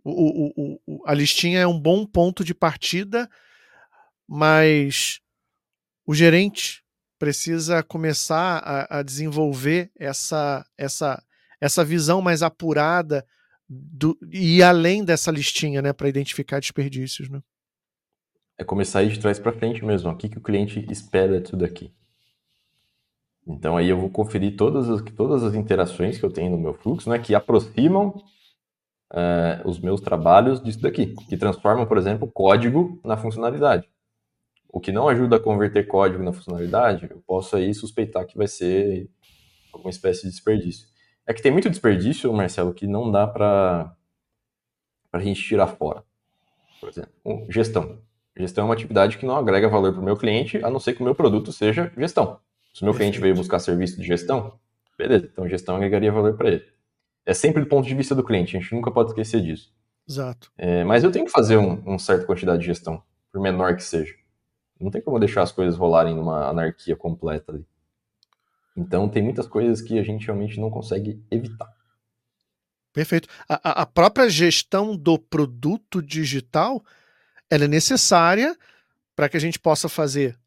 o, o, o, a listinha é um bom ponto de partida, mas o gerente precisa começar a, a desenvolver essa, essa, essa visão mais apurada do, e além dessa listinha, né, para identificar desperdícios, né? É começar a ir de trás para frente mesmo. O que, que o cliente espera disso daqui? Então aí eu vou conferir todas as, todas as interações que eu tenho no meu fluxo, né, que aproximam uh, os meus trabalhos disso daqui, que transformam, por exemplo, código na funcionalidade o que não ajuda a converter código na funcionalidade, eu posso aí suspeitar que vai ser alguma espécie de desperdício. É que tem muito desperdício, Marcelo, que não dá para a gente tirar fora. Por exemplo, gestão. Gestão é uma atividade que não agrega valor para o meu cliente, a não ser que o meu produto seja gestão. Se o meu cliente veio buscar serviço de gestão, beleza, então gestão agregaria valor para ele. É sempre do ponto de vista do cliente, a gente nunca pode esquecer disso. Exato. É, mas eu tenho que fazer um, um certa quantidade de gestão, por menor que seja. Não tem como deixar as coisas rolarem numa anarquia completa ali. Então, tem muitas coisas que a gente realmente não consegue evitar. Perfeito. A, a própria gestão do produto digital ela é necessária para que a gente possa fazer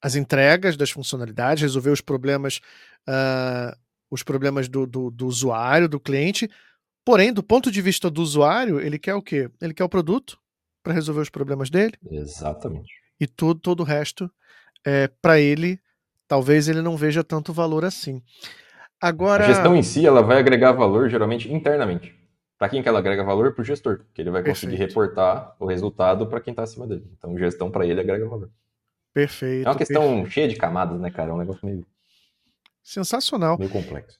as entregas das funcionalidades, resolver os problemas, uh, os problemas do, do, do, usuário, do cliente. Porém, do ponto de vista do usuário, ele quer o quê? Ele quer o produto para resolver os problemas dele. Exatamente. E tudo, todo o resto, é, para ele, talvez ele não veja tanto valor assim. Agora... A gestão em si, ela vai agregar valor geralmente internamente. Para quem que ela agrega valor? Para o gestor, que ele vai conseguir Perfeito. reportar o resultado para quem está acima dele. Então, gestão para ele agrega valor. Perfeito. É uma questão perfeito. cheia de camadas, né, cara? É um negócio meio. Sensacional. Meio complexo.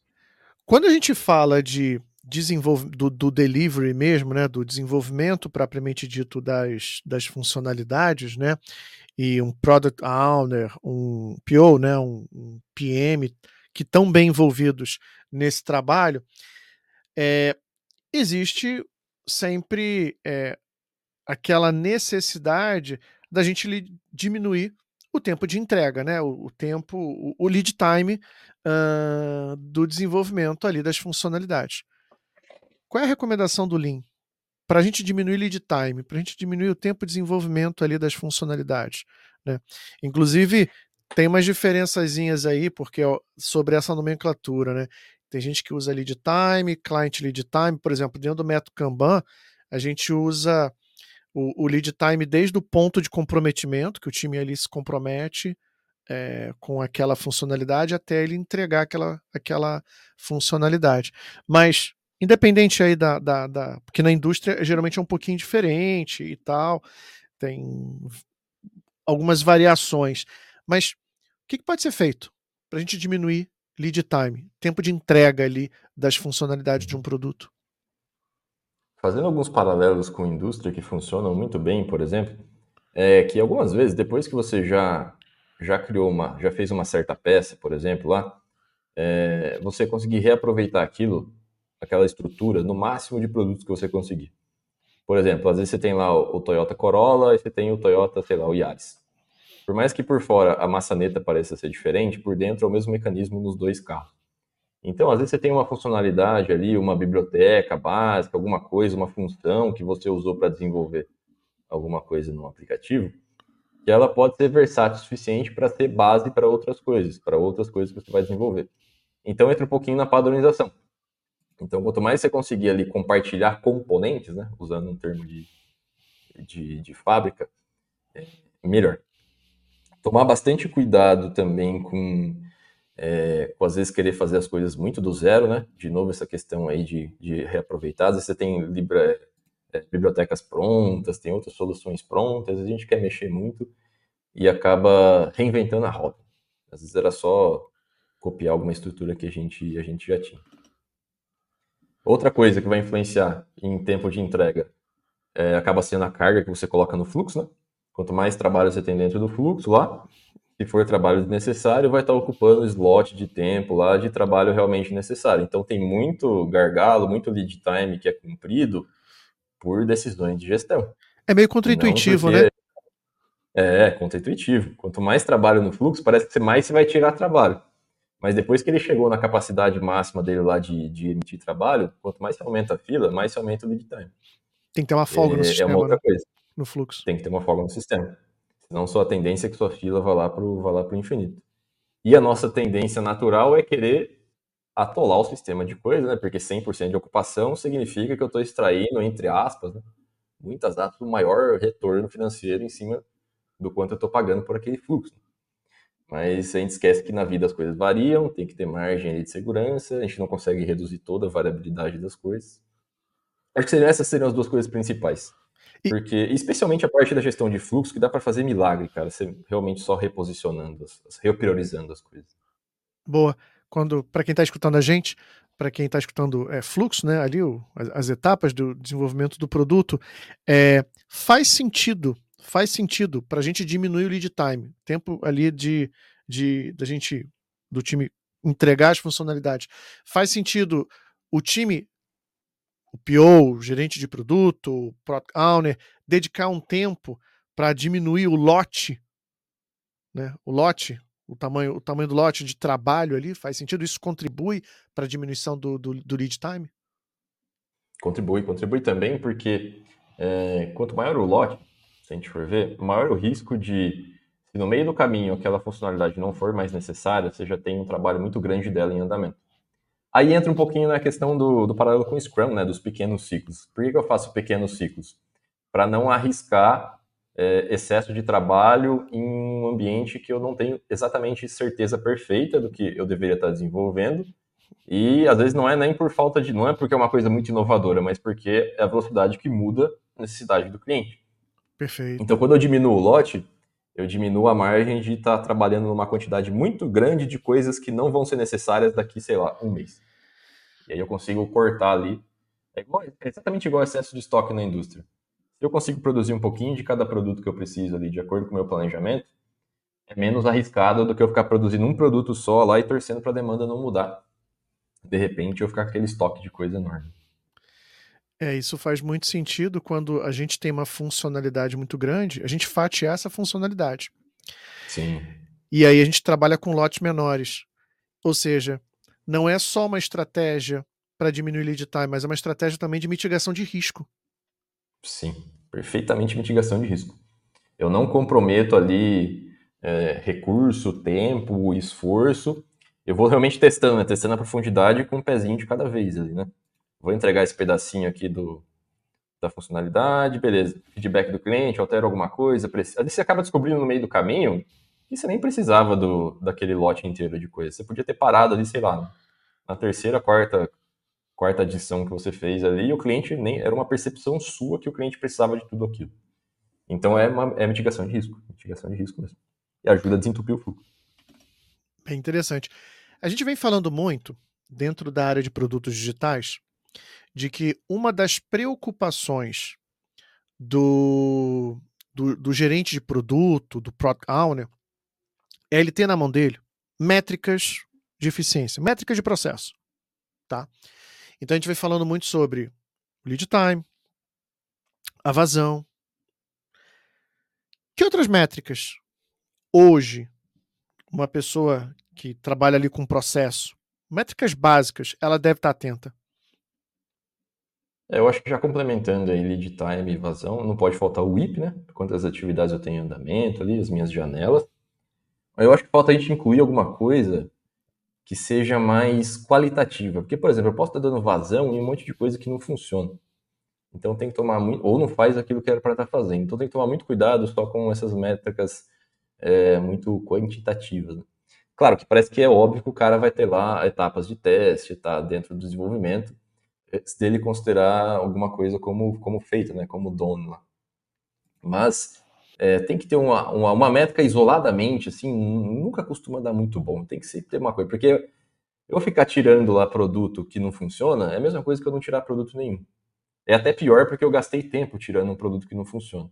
Quando a gente fala de desenvolvimento do, do, delivery mesmo, né, do desenvolvimento propriamente dito das, das funcionalidades, né, e um product owner, um PO, né, um, um PM que estão bem envolvidos nesse trabalho, é, existe sempre é, aquela necessidade da gente diminuir o tempo de entrega, né? O, o tempo, o, o, lead time uh, do desenvolvimento ali das funcionalidades. Qual é a recomendação do Lean? Para a gente diminuir lead time, para a gente diminuir o tempo de desenvolvimento ali das funcionalidades. Né? Inclusive, tem umas diferençazinhas aí, porque ó, sobre essa nomenclatura, né? Tem gente que usa lead time, client lead time, por exemplo, dentro do método Kanban, a gente usa o, o lead time desde o ponto de comprometimento, que o time ali se compromete é, com aquela funcionalidade até ele entregar aquela, aquela funcionalidade. Mas, independente aí da, da, da. Porque na indústria geralmente é um pouquinho diferente e tal, tem algumas variações. Mas o que, que pode ser feito para a gente diminuir lead time, tempo de entrega ali das funcionalidades de um produto. Fazendo alguns paralelos com indústria que funcionam muito bem, por exemplo, é que algumas vezes depois que você já já criou uma, já fez uma certa peça, por exemplo, lá, é, você conseguir reaproveitar aquilo, aquela estrutura, no máximo de produtos que você conseguir. Por exemplo, às vezes você tem lá o, Toyota Corolla e você tem o Toyota, sei lá, o Yaris. Por mais que por fora a maçaneta pareça ser diferente, por dentro é o mesmo mecanismo nos dois carros. Então, às vezes você tem uma funcionalidade ali, uma biblioteca básica, alguma coisa, uma função que você usou para desenvolver alguma coisa no aplicativo, que ela pode ser versátil o suficiente para ser base para outras coisas, para outras coisas que você vai desenvolver. Então, entra um pouquinho na padronização. Então, quanto mais você conseguir ali compartilhar componentes, né, usando um termo de, de, de fábrica, é melhor tomar bastante cuidado também com, é, com às vezes querer fazer as coisas muito do zero, né? De novo essa questão aí de, de reaproveitar. Às vezes você tem libra, é, bibliotecas prontas, tem outras soluções prontas, a gente quer mexer muito e acaba reinventando a roda. Às vezes era só copiar alguma estrutura que a gente, a gente já tinha. Outra coisa que vai influenciar em tempo de entrega é, acaba sendo a carga que você coloca no fluxo, né? Quanto mais trabalho você tem dentro do fluxo lá, se for trabalho desnecessário, vai estar ocupando slot de tempo lá de trabalho realmente necessário. Então tem muito gargalo, muito lead time que é cumprido por decisões de gestão. É meio contra-intuitivo, né? É, é, contra-intuitivo. Quanto mais trabalho no fluxo, parece que mais você vai tirar trabalho. Mas depois que ele chegou na capacidade máxima dele lá de, de emitir trabalho, quanto mais aumenta a fila, mais você aumenta o lead time. Tem que ter uma folga é, no sistema. É uma outra né? coisa no fluxo. Tem que ter uma folga no sistema. Senão sua tendência é que sua fila vá lá para o infinito. E a nossa tendência natural é querer atolar o sistema de coisa, né? Porque 100% de ocupação significa que eu estou extraindo, entre aspas, né? muitas aspas, o maior retorno financeiro em cima do quanto eu estou pagando por aquele fluxo. Mas a gente esquece que na vida as coisas variam, tem que ter margem de segurança, a gente não consegue reduzir toda a variabilidade das coisas. Acho que essas seriam as duas coisas principais. Porque, especialmente a parte da gestão de fluxo, que dá para fazer milagre, cara. Você realmente só reposicionando, repriorizando as coisas. Boa. Quando, para quem está escutando a gente, para quem está escutando é, fluxo, né, ali o, as, as, etapas do desenvolvimento do produto, é, faz sentido, faz sentido para a gente diminuir o lead time, tempo ali de, de da gente do time entregar as funcionalidades. Faz sentido o time o PO, o gerente de produto, o Product Owner, dedicar um tempo para diminuir o lote, né, o lote O tamanho, o tamanho do lote de trabalho ali faz sentido? Isso contribui para a diminuição do, do, do, lead time? Contribui, contribui também porque é, quanto maior o lote, se a gente for ver, maior o risco de, se no meio do caminho aquela funcionalidade não for mais necessária, você já tem um trabalho muito grande dela em andamento. Aí entra um pouquinho na questão do, do paralelo com o Scrum, né, dos pequenos ciclos. Por que, que eu faço pequenos ciclos? Para não arriscar é, excesso de trabalho em um ambiente que eu não tenho exatamente certeza perfeita do que eu deveria estar desenvolvendo. E às vezes não é nem por falta de. Não é porque é uma coisa muito inovadora, mas porque é a velocidade que muda a necessidade do cliente. Perfeito. Então, quando eu diminuo o lote, eu diminuo a margem de estar trabalhando numa quantidade muito grande de coisas que não vão ser necessárias daqui, sei lá, um mês. E aí eu consigo cortar ali. É, igual, é exatamente igual excesso de estoque na indústria. Se eu consigo produzir um pouquinho de cada produto que eu preciso ali, de acordo com o meu planejamento, é menos arriscado do que eu ficar produzindo um produto só lá e torcendo para a demanda não mudar. De repente eu ficar com aquele estoque de coisa enorme. É, isso faz muito sentido quando a gente tem uma funcionalidade muito grande, a gente fatiar essa funcionalidade. Sim. E aí a gente trabalha com lotes menores. Ou seja, não é só uma estratégia para diminuir lead time, mas é uma estratégia também de mitigação de risco. Sim, perfeitamente mitigação de risco. Eu não comprometo ali é, recurso, tempo, esforço. Eu vou realmente testando, né? testando a profundidade com um pezinho de cada vez ali, né? Vou entregar esse pedacinho aqui do, da funcionalidade, beleza. Feedback do cliente, altera alguma coisa. Precisa... Aí você acaba descobrindo no meio do caminho que você nem precisava do, daquele lote inteiro de coisa. Você podia ter parado ali, sei lá, na terceira, quarta, quarta adição que você fez ali, e o cliente nem era uma percepção sua que o cliente precisava de tudo aquilo. Então é uma é mitigação de risco, mitigação de risco mesmo. E ajuda a desentupir o fluxo. Bem interessante. A gente vem falando muito dentro da área de produtos digitais de que uma das preocupações do, do, do gerente de produto, do product owner, é ele ter na mão dele métricas de eficiência, métricas de processo, tá? Então a gente vai falando muito sobre lead time, a vazão. Que outras métricas hoje uma pessoa que trabalha ali com processo, métricas básicas, ela deve estar atenta? É, eu acho que já complementando aí lead time e vazão, não pode faltar o WIP, né? Quantas atividades eu tenho em andamento ali, as minhas janelas. Eu acho que falta a gente incluir alguma coisa que seja mais qualitativa. Porque, por exemplo, eu posso estar dando vazão em um monte de coisa que não funciona. Então tem que tomar muito, ou não faz aquilo que era para estar fazendo. Então tem que tomar muito cuidado só com essas métricas é, muito quantitativas. Né? Claro que parece que é óbvio que o cara vai ter lá etapas de teste, tá dentro do desenvolvimento, dele considerar alguma coisa como, como feita, né, como dono. Mas é, tem que ter uma, uma, uma, métrica isoladamente, assim, nunca costuma dar muito bom. Tem que sempre ter uma coisa, porque eu ficar tirando lá produto que não funciona é a mesma coisa que eu não tirar produto nenhum. É até pior porque eu gastei tempo tirando um produto que não funciona.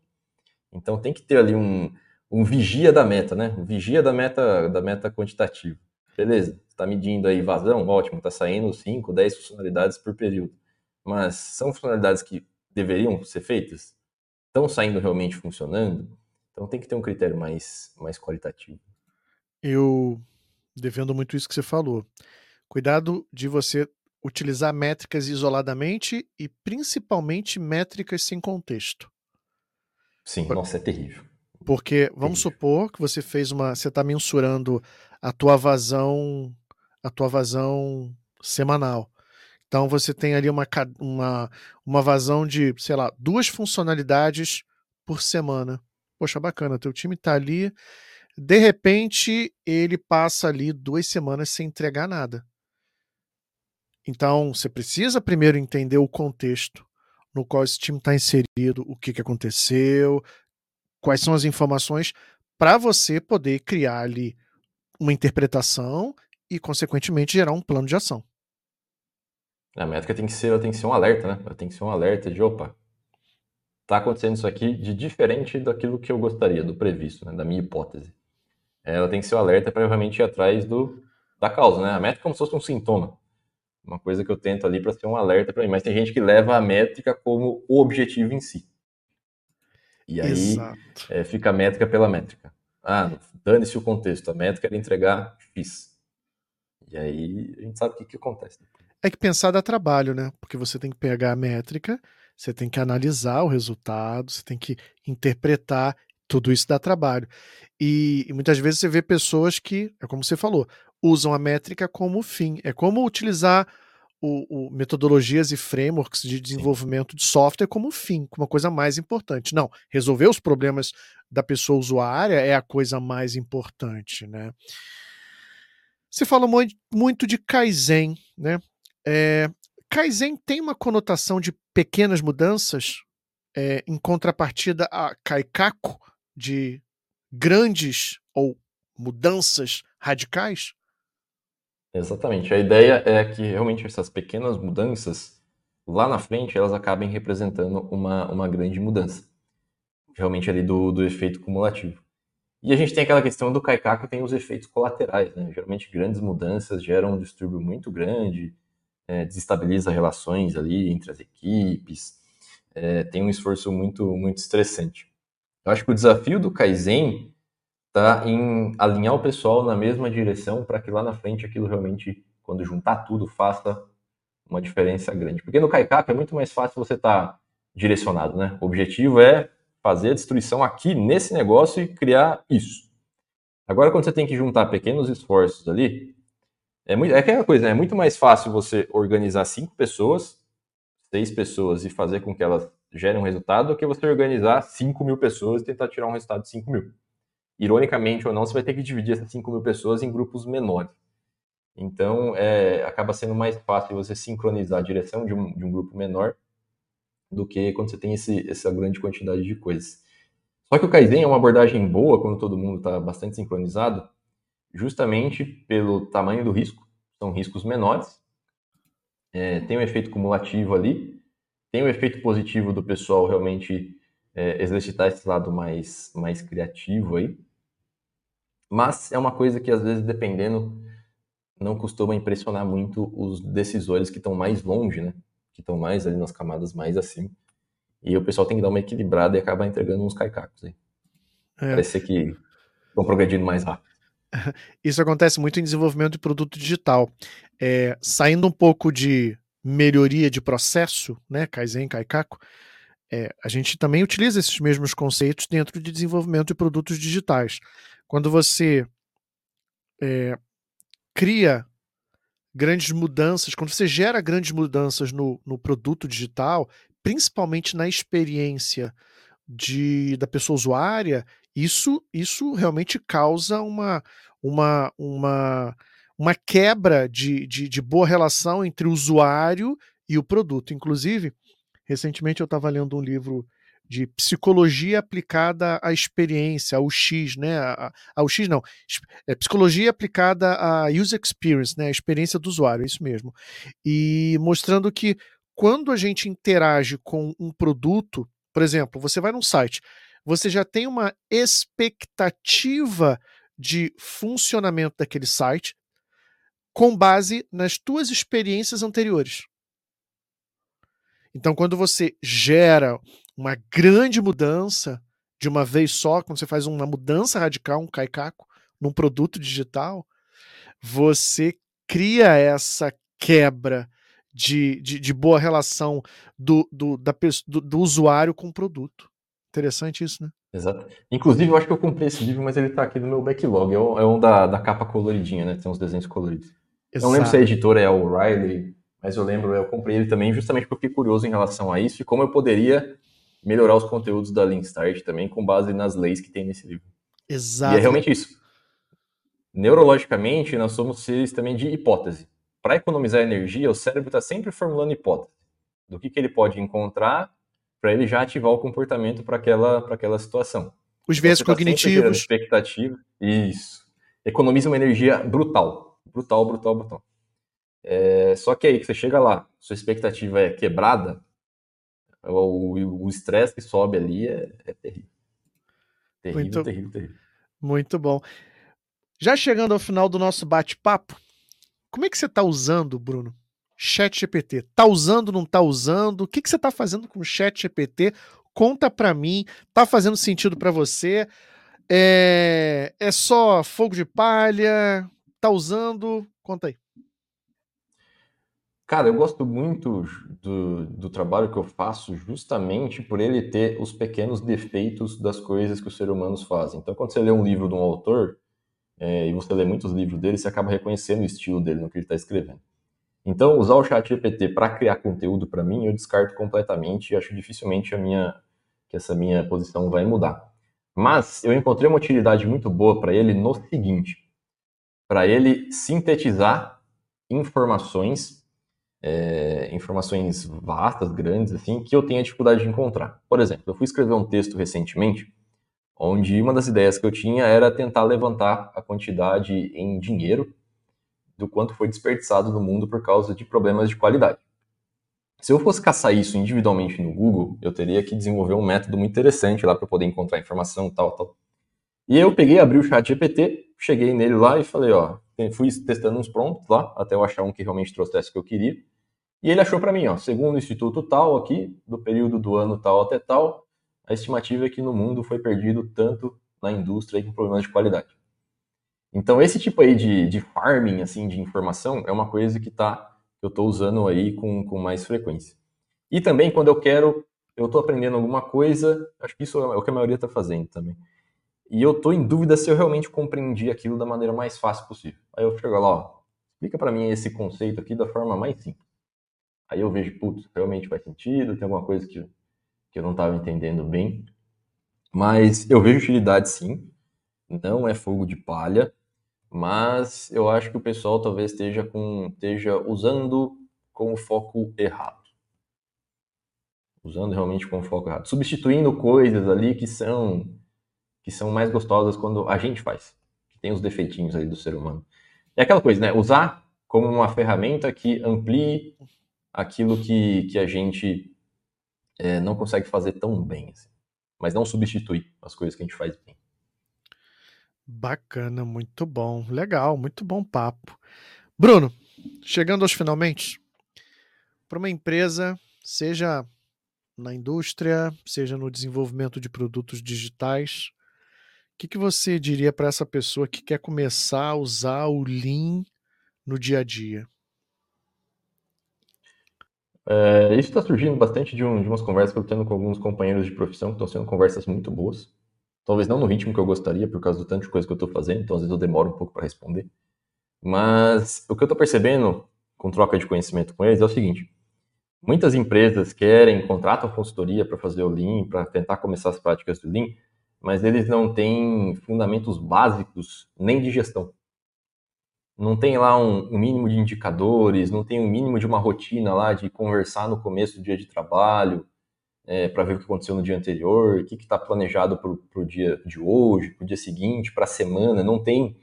Então tem que ter ali um, um vigia da meta, né? Um vigia da meta, da meta quantitativa. Beleza, está medindo aí vazão, ótimo, está saindo 5, 10 funcionalidades por período. Mas são funcionalidades que deveriam ser feitas? estão saindo realmente funcionando. Então tem que ter um critério mais, mais qualitativo. Eu defendo muito isso que você falou. Cuidado de você utilizar métricas isoladamente e principalmente métricas sem contexto. Sim, Por... nossa, é terrível. Porque vamos terrível. supor que você fez uma, você está mensurando a tua vazão, a tua vazão semanal. Então você tem ali uma, uma, uma vazão de, sei lá, duas funcionalidades por semana. Poxa, bacana, teu time tá ali. De repente, ele passa ali duas semanas sem entregar nada. Então, você precisa primeiro entender o contexto no qual esse time está inserido, o que, que aconteceu, quais são as informações, para você poder criar ali uma interpretação e, consequentemente, gerar um plano de ação. A métrica tem que ser, tem que ser um alerta, né? Tem que ser um alerta de, opa, tá acontecendo isso aqui de diferente daquilo que eu gostaria, do previsto, né? da minha hipótese. Ela tem que ser um alerta para realmente ir atrás do, da causa, né? A métrica é como se fosse um sintoma. Uma coisa que eu tento ali para ser um alerta para mim. Mas tem gente que leva a métrica como o objetivo em si. E aí é, fica a métrica pela métrica. Ah, dane-se o contexto, a métrica era entregar X. E aí a gente sabe o que, que acontece. É que pensar dá trabalho, né? Porque você tem que pegar a métrica, você tem que analisar o resultado, você tem que interpretar, tudo isso dá trabalho. E, e muitas vezes você vê pessoas que, é como você falou, usam a métrica como fim. É como utilizar o, o, metodologias e frameworks de desenvolvimento Sim. de software como fim, como uma coisa mais importante. Não, resolver os problemas da pessoa usuária é a coisa mais importante, né? Você fala muito de Kaizen, né? É, Kaizen tem uma conotação de pequenas mudanças, é, em contrapartida a Kaikaku, de grandes ou mudanças radicais? Exatamente. A ideia é que realmente essas pequenas mudanças, lá na frente, elas acabem representando uma, uma grande mudança. Realmente ali do, do efeito cumulativo. E a gente tem aquela questão do Kaikaku tem os efeitos colaterais, né? Geralmente grandes mudanças geram um distúrbio muito grande, é, desestabiliza relações ali entre as equipes, é, tem um esforço muito, muito estressante. Eu acho que o desafio do Kaizen tá em alinhar o pessoal na mesma direção para que lá na frente aquilo realmente, quando juntar tudo, faça uma diferença grande. Porque no Kaikap é muito mais fácil você estar tá direcionado, né? O objetivo é fazer a destruição aqui nesse negócio e criar isso. Agora, quando você tem que juntar pequenos esforços ali, é, muito, é aquela coisa, né? é muito mais fácil você organizar cinco pessoas, seis pessoas e fazer com que elas gerem um resultado do que você organizar cinco mil pessoas e tentar tirar um resultado de cinco mil ironicamente ou não, você vai ter que dividir essas 5 mil pessoas em grupos menores. Então, é, acaba sendo mais fácil você sincronizar a direção de um, de um grupo menor do que quando você tem esse, essa grande quantidade de coisas. Só que o Kaizen é uma abordagem boa quando todo mundo está bastante sincronizado, justamente pelo tamanho do risco. São riscos menores, é, tem um efeito cumulativo ali, tem um efeito positivo do pessoal realmente é, exercitar esse lado mais, mais criativo aí. Mas é uma coisa que, às vezes, dependendo, não costuma impressionar muito os decisores que estão mais longe, né? Que estão mais ali nas camadas mais acima. E o pessoal tem que dar uma equilibrada e acabar entregando uns caicacos aí. É. Parece que estão progredindo mais rápido. Isso acontece muito em desenvolvimento de produto digital. É, saindo um pouco de melhoria de processo, né, Kaizen, Kaikaku, é, a gente também utiliza esses mesmos conceitos dentro de desenvolvimento de produtos digitais. Quando você é, cria grandes mudanças, quando você gera grandes mudanças no, no produto digital, principalmente na experiência de, da pessoa usuária, isso, isso realmente causa uma, uma, uma, uma quebra de, de, de boa relação entre o usuário e o produto. Inclusive, Recentemente eu estava lendo um livro de psicologia aplicada à experiência, ao X, né? Ao X não, é psicologia aplicada à user experience, né? A experiência do usuário, é isso mesmo. E mostrando que quando a gente interage com um produto, por exemplo, você vai num site, você já tem uma expectativa de funcionamento daquele site com base nas tuas experiências anteriores. Então, quando você gera uma grande mudança de uma vez só, quando você faz uma mudança radical, um caicaco, num produto digital, você cria essa quebra de, de, de boa relação do, do, da, do, do usuário com o produto. Interessante isso, né? Exato. Inclusive, eu acho que eu comprei esse livro, mas ele está aqui no meu backlog. É um, é um da, da capa coloridinha, né? Tem uns desenhos coloridos. Exato. Não lembro se a editora é a O'Reilly mas eu lembro, eu comprei ele também justamente porque fiquei curioso em relação a isso e como eu poderia melhorar os conteúdos da Lean Start também com base nas leis que tem nesse livro. Exato. E é realmente isso. Neurologicamente, nós somos seres também de hipótese. Para economizar energia, o cérebro está sempre formulando hipótese do que, que ele pode encontrar para ele já ativar o comportamento para aquela, aquela situação. Os viés então, tá cognitivos. Expectativa. Isso. Economiza uma energia brutal. Brutal, brutal, brutal. É, só que aí, você chega lá, sua expectativa é quebrada, o estresse que sobe ali é, é terrível. Terrível, muito, terrível, terrível. Muito bom. Já chegando ao final do nosso bate-papo, como é que você está usando, Bruno? Chat GPT. Tá usando, não tá usando? O que, que você está fazendo com o Chat GPT? Conta para mim. Tá fazendo sentido para você? É, é só fogo de palha? Tá usando? Conta aí. Cara, eu gosto muito do, do trabalho que eu faço justamente por ele ter os pequenos defeitos das coisas que os seres humanos fazem. Então, quando você lê um livro de um autor, é, e você lê muitos livros dele, você acaba reconhecendo o estilo dele no que ele está escrevendo. Então, usar o chat GPT para criar conteúdo para mim, eu descarto completamente e acho dificilmente a minha, que essa minha posição vai mudar. Mas eu encontrei uma utilidade muito boa para ele no seguinte: para ele sintetizar informações, é, informações vastas, grandes, assim, que eu tenho dificuldade de encontrar. Por exemplo, eu fui escrever um texto recentemente, onde uma das ideias que eu tinha era tentar levantar a quantidade em dinheiro do quanto foi desperdiçado no mundo por causa de problemas de qualidade. Se eu fosse caçar isso individualmente no Google, eu teria que desenvolver um método muito interessante lá para poder encontrar informação tal, tal. E eu peguei, abri o chat GPT, cheguei nele lá e falei, ó, fui testando uns prompts lá, até eu achar um que realmente trouxesse o que eu queria. E ele achou para mim, ó, segundo o instituto tal aqui, do período do ano tal até tal, a estimativa é que no mundo foi perdido tanto na indústria com problemas de qualidade. Então esse tipo aí de, de farming, assim, de informação, é uma coisa que tá eu estou usando aí com, com mais frequência. E também quando eu quero, eu estou aprendendo alguma coisa, acho que isso é o que a maioria está fazendo também. E eu estou em dúvida se eu realmente compreendi aquilo da maneira mais fácil possível. Aí eu chego lá, ó, explica para mim esse conceito aqui da forma mais simples. Aí eu vejo, putz, realmente faz sentido, tem alguma coisa que, que eu não estava entendendo bem. Mas eu vejo utilidade sim, não é fogo de palha, mas eu acho que o pessoal talvez esteja, com, esteja usando com o foco errado. Usando realmente com o foco errado. Substituindo coisas ali que são, que são mais gostosas quando a gente faz. Que tem os defeitinhos ali do ser humano. É aquela coisa, né? Usar como uma ferramenta que amplie aquilo que, que a gente é, não consegue fazer tão bem. Assim. Mas não substituir as coisas que a gente faz bem. Bacana, muito bom. Legal, muito bom papo. Bruno, chegando aos finalmente, para uma empresa, seja na indústria, seja no desenvolvimento de produtos digitais, o que, que você diria para essa pessoa que quer começar a usar o Lean no dia a dia? É, isso está surgindo bastante de, um, de, umas conversas que eu estou tendo com alguns companheiros de profissão, que estão sendo conversas muito boas. Talvez não no ritmo que eu gostaria, por causa do tanto de coisa que eu estou fazendo, então às vezes eu demoro um pouco para responder. Mas o que eu estou percebendo com troca de conhecimento com eles é o seguinte: muitas empresas querem, contratam consultoria para fazer o Lean, para tentar começar as práticas do Lean, mas eles não têm fundamentos básicos nem de gestão. Não tem lá um, um mínimo de indicadores, não tem um mínimo de uma rotina lá de conversar no começo do dia de trabalho, é, para ver o que aconteceu no dia anterior, o que está planejado para o dia de hoje, para o dia seguinte, para a semana, não tem,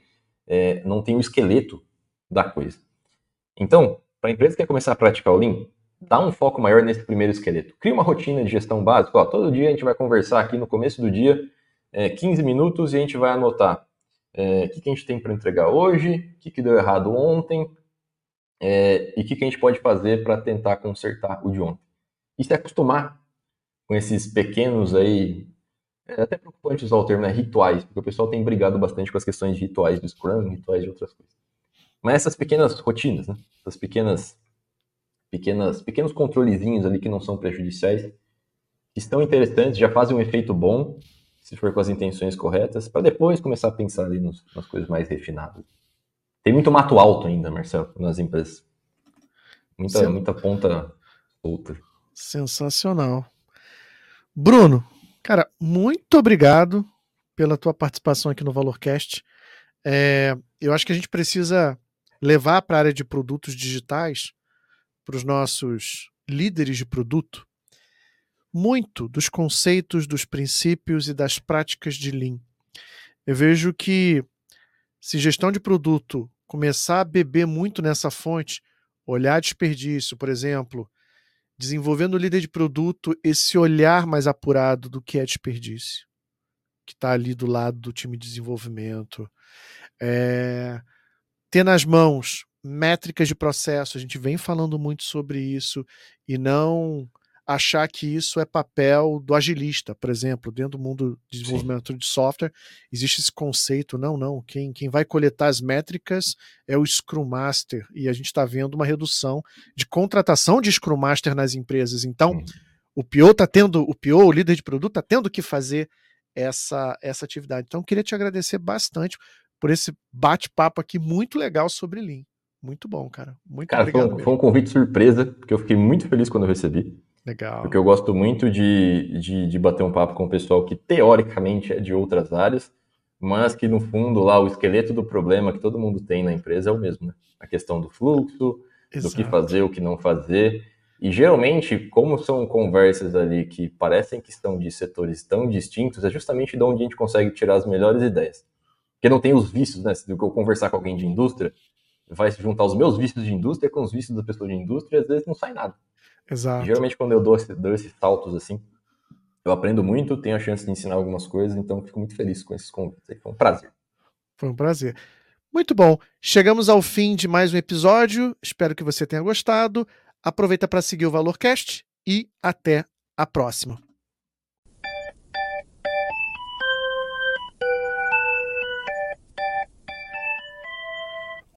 é, não tem o esqueleto da coisa. Então, para a empresa que quer começar a praticar o Lean, dá um foco maior nesse primeiro esqueleto. Cria uma rotina de gestão básica. Ó, todo dia a gente vai conversar aqui no começo do dia, é, 15 minutos, e a gente vai anotar é, o que, que a gente tem para entregar hoje, o que, que deu errado ontem, é, e o que, que a gente pode fazer para tentar consertar o de ontem. E se acostumar com esses pequenos aí, é até preocupante usar o termo, né, rituais, porque o pessoal tem brigado bastante com as questões de rituais do Scrum, rituais de outras coisas. Mas essas pequenas rotinas, né, essas pequenas, pequenas, pequenos controlezinhos ali que não são prejudiciais, estão interessantes, já fazem um efeito bom, se for com as intenções corretas, para depois começar a pensar ali nos, nas coisas mais refinadas. Tem muito mato alto ainda, Marcelo, nas empresas. Muita, muita ponta solta. Sensacional. Bruno, cara, muito obrigado pela tua participação aqui no Valorcast. É, eu acho que a gente precisa levar para a área de produtos digitais, para os nossos líderes de produto, muito dos conceitos, dos princípios e das práticas de Lean. Eu vejo que se gestão de produto começar a beber muito nessa fonte, olhar desperdício, por exemplo, desenvolvendo o líder de produto esse olhar mais apurado do que é desperdício, que está ali do lado do time de desenvolvimento. É, ter nas mãos métricas de processo, a gente vem falando muito sobre isso, e não achar que isso é papel do agilista, por exemplo, dentro do mundo de desenvolvimento Sim. de software, existe esse conceito, não, não, quem, quem vai coletar as métricas é o Scrum Master, e a gente está vendo uma redução de contratação de Scrum Master nas empresas. Então, uhum. o PO está tendo, o PO, o líder de produto, está tendo que fazer essa, essa atividade. Então, queria te agradecer bastante por esse bate-papo aqui muito legal sobre Lean. Muito bom, cara. Muito cara, obrigado. Foi um, foi um convite surpresa, porque eu fiquei muito feliz quando eu recebi. Legal. Porque eu gosto muito de, de, de bater um papo com o pessoal que teoricamente é de outras áreas, mas que no fundo lá o esqueleto do problema que todo mundo tem na empresa é o mesmo, né? A questão do fluxo, Exato. do que fazer, o que não fazer. E geralmente, como são conversas ali que parecem que estão de setores tão distintos, é justamente de onde a gente consegue tirar as melhores ideias. Porque não tem os vícios, né? Se eu conversar com alguém de indústria, vai se juntar os meus vícios de indústria com os vícios da pessoa de indústria, às vezes não sai nada. Exato. E, geralmente, quando eu dou, dou esses saltos assim, eu aprendo muito, tenho a chance de ensinar algumas coisas, então fico muito feliz com esses convites. Foi um prazer. Foi um prazer. Muito bom. Chegamos ao fim de mais um episódio. Espero que você tenha gostado. Aproveita para seguir o Valorcast e até a próxima.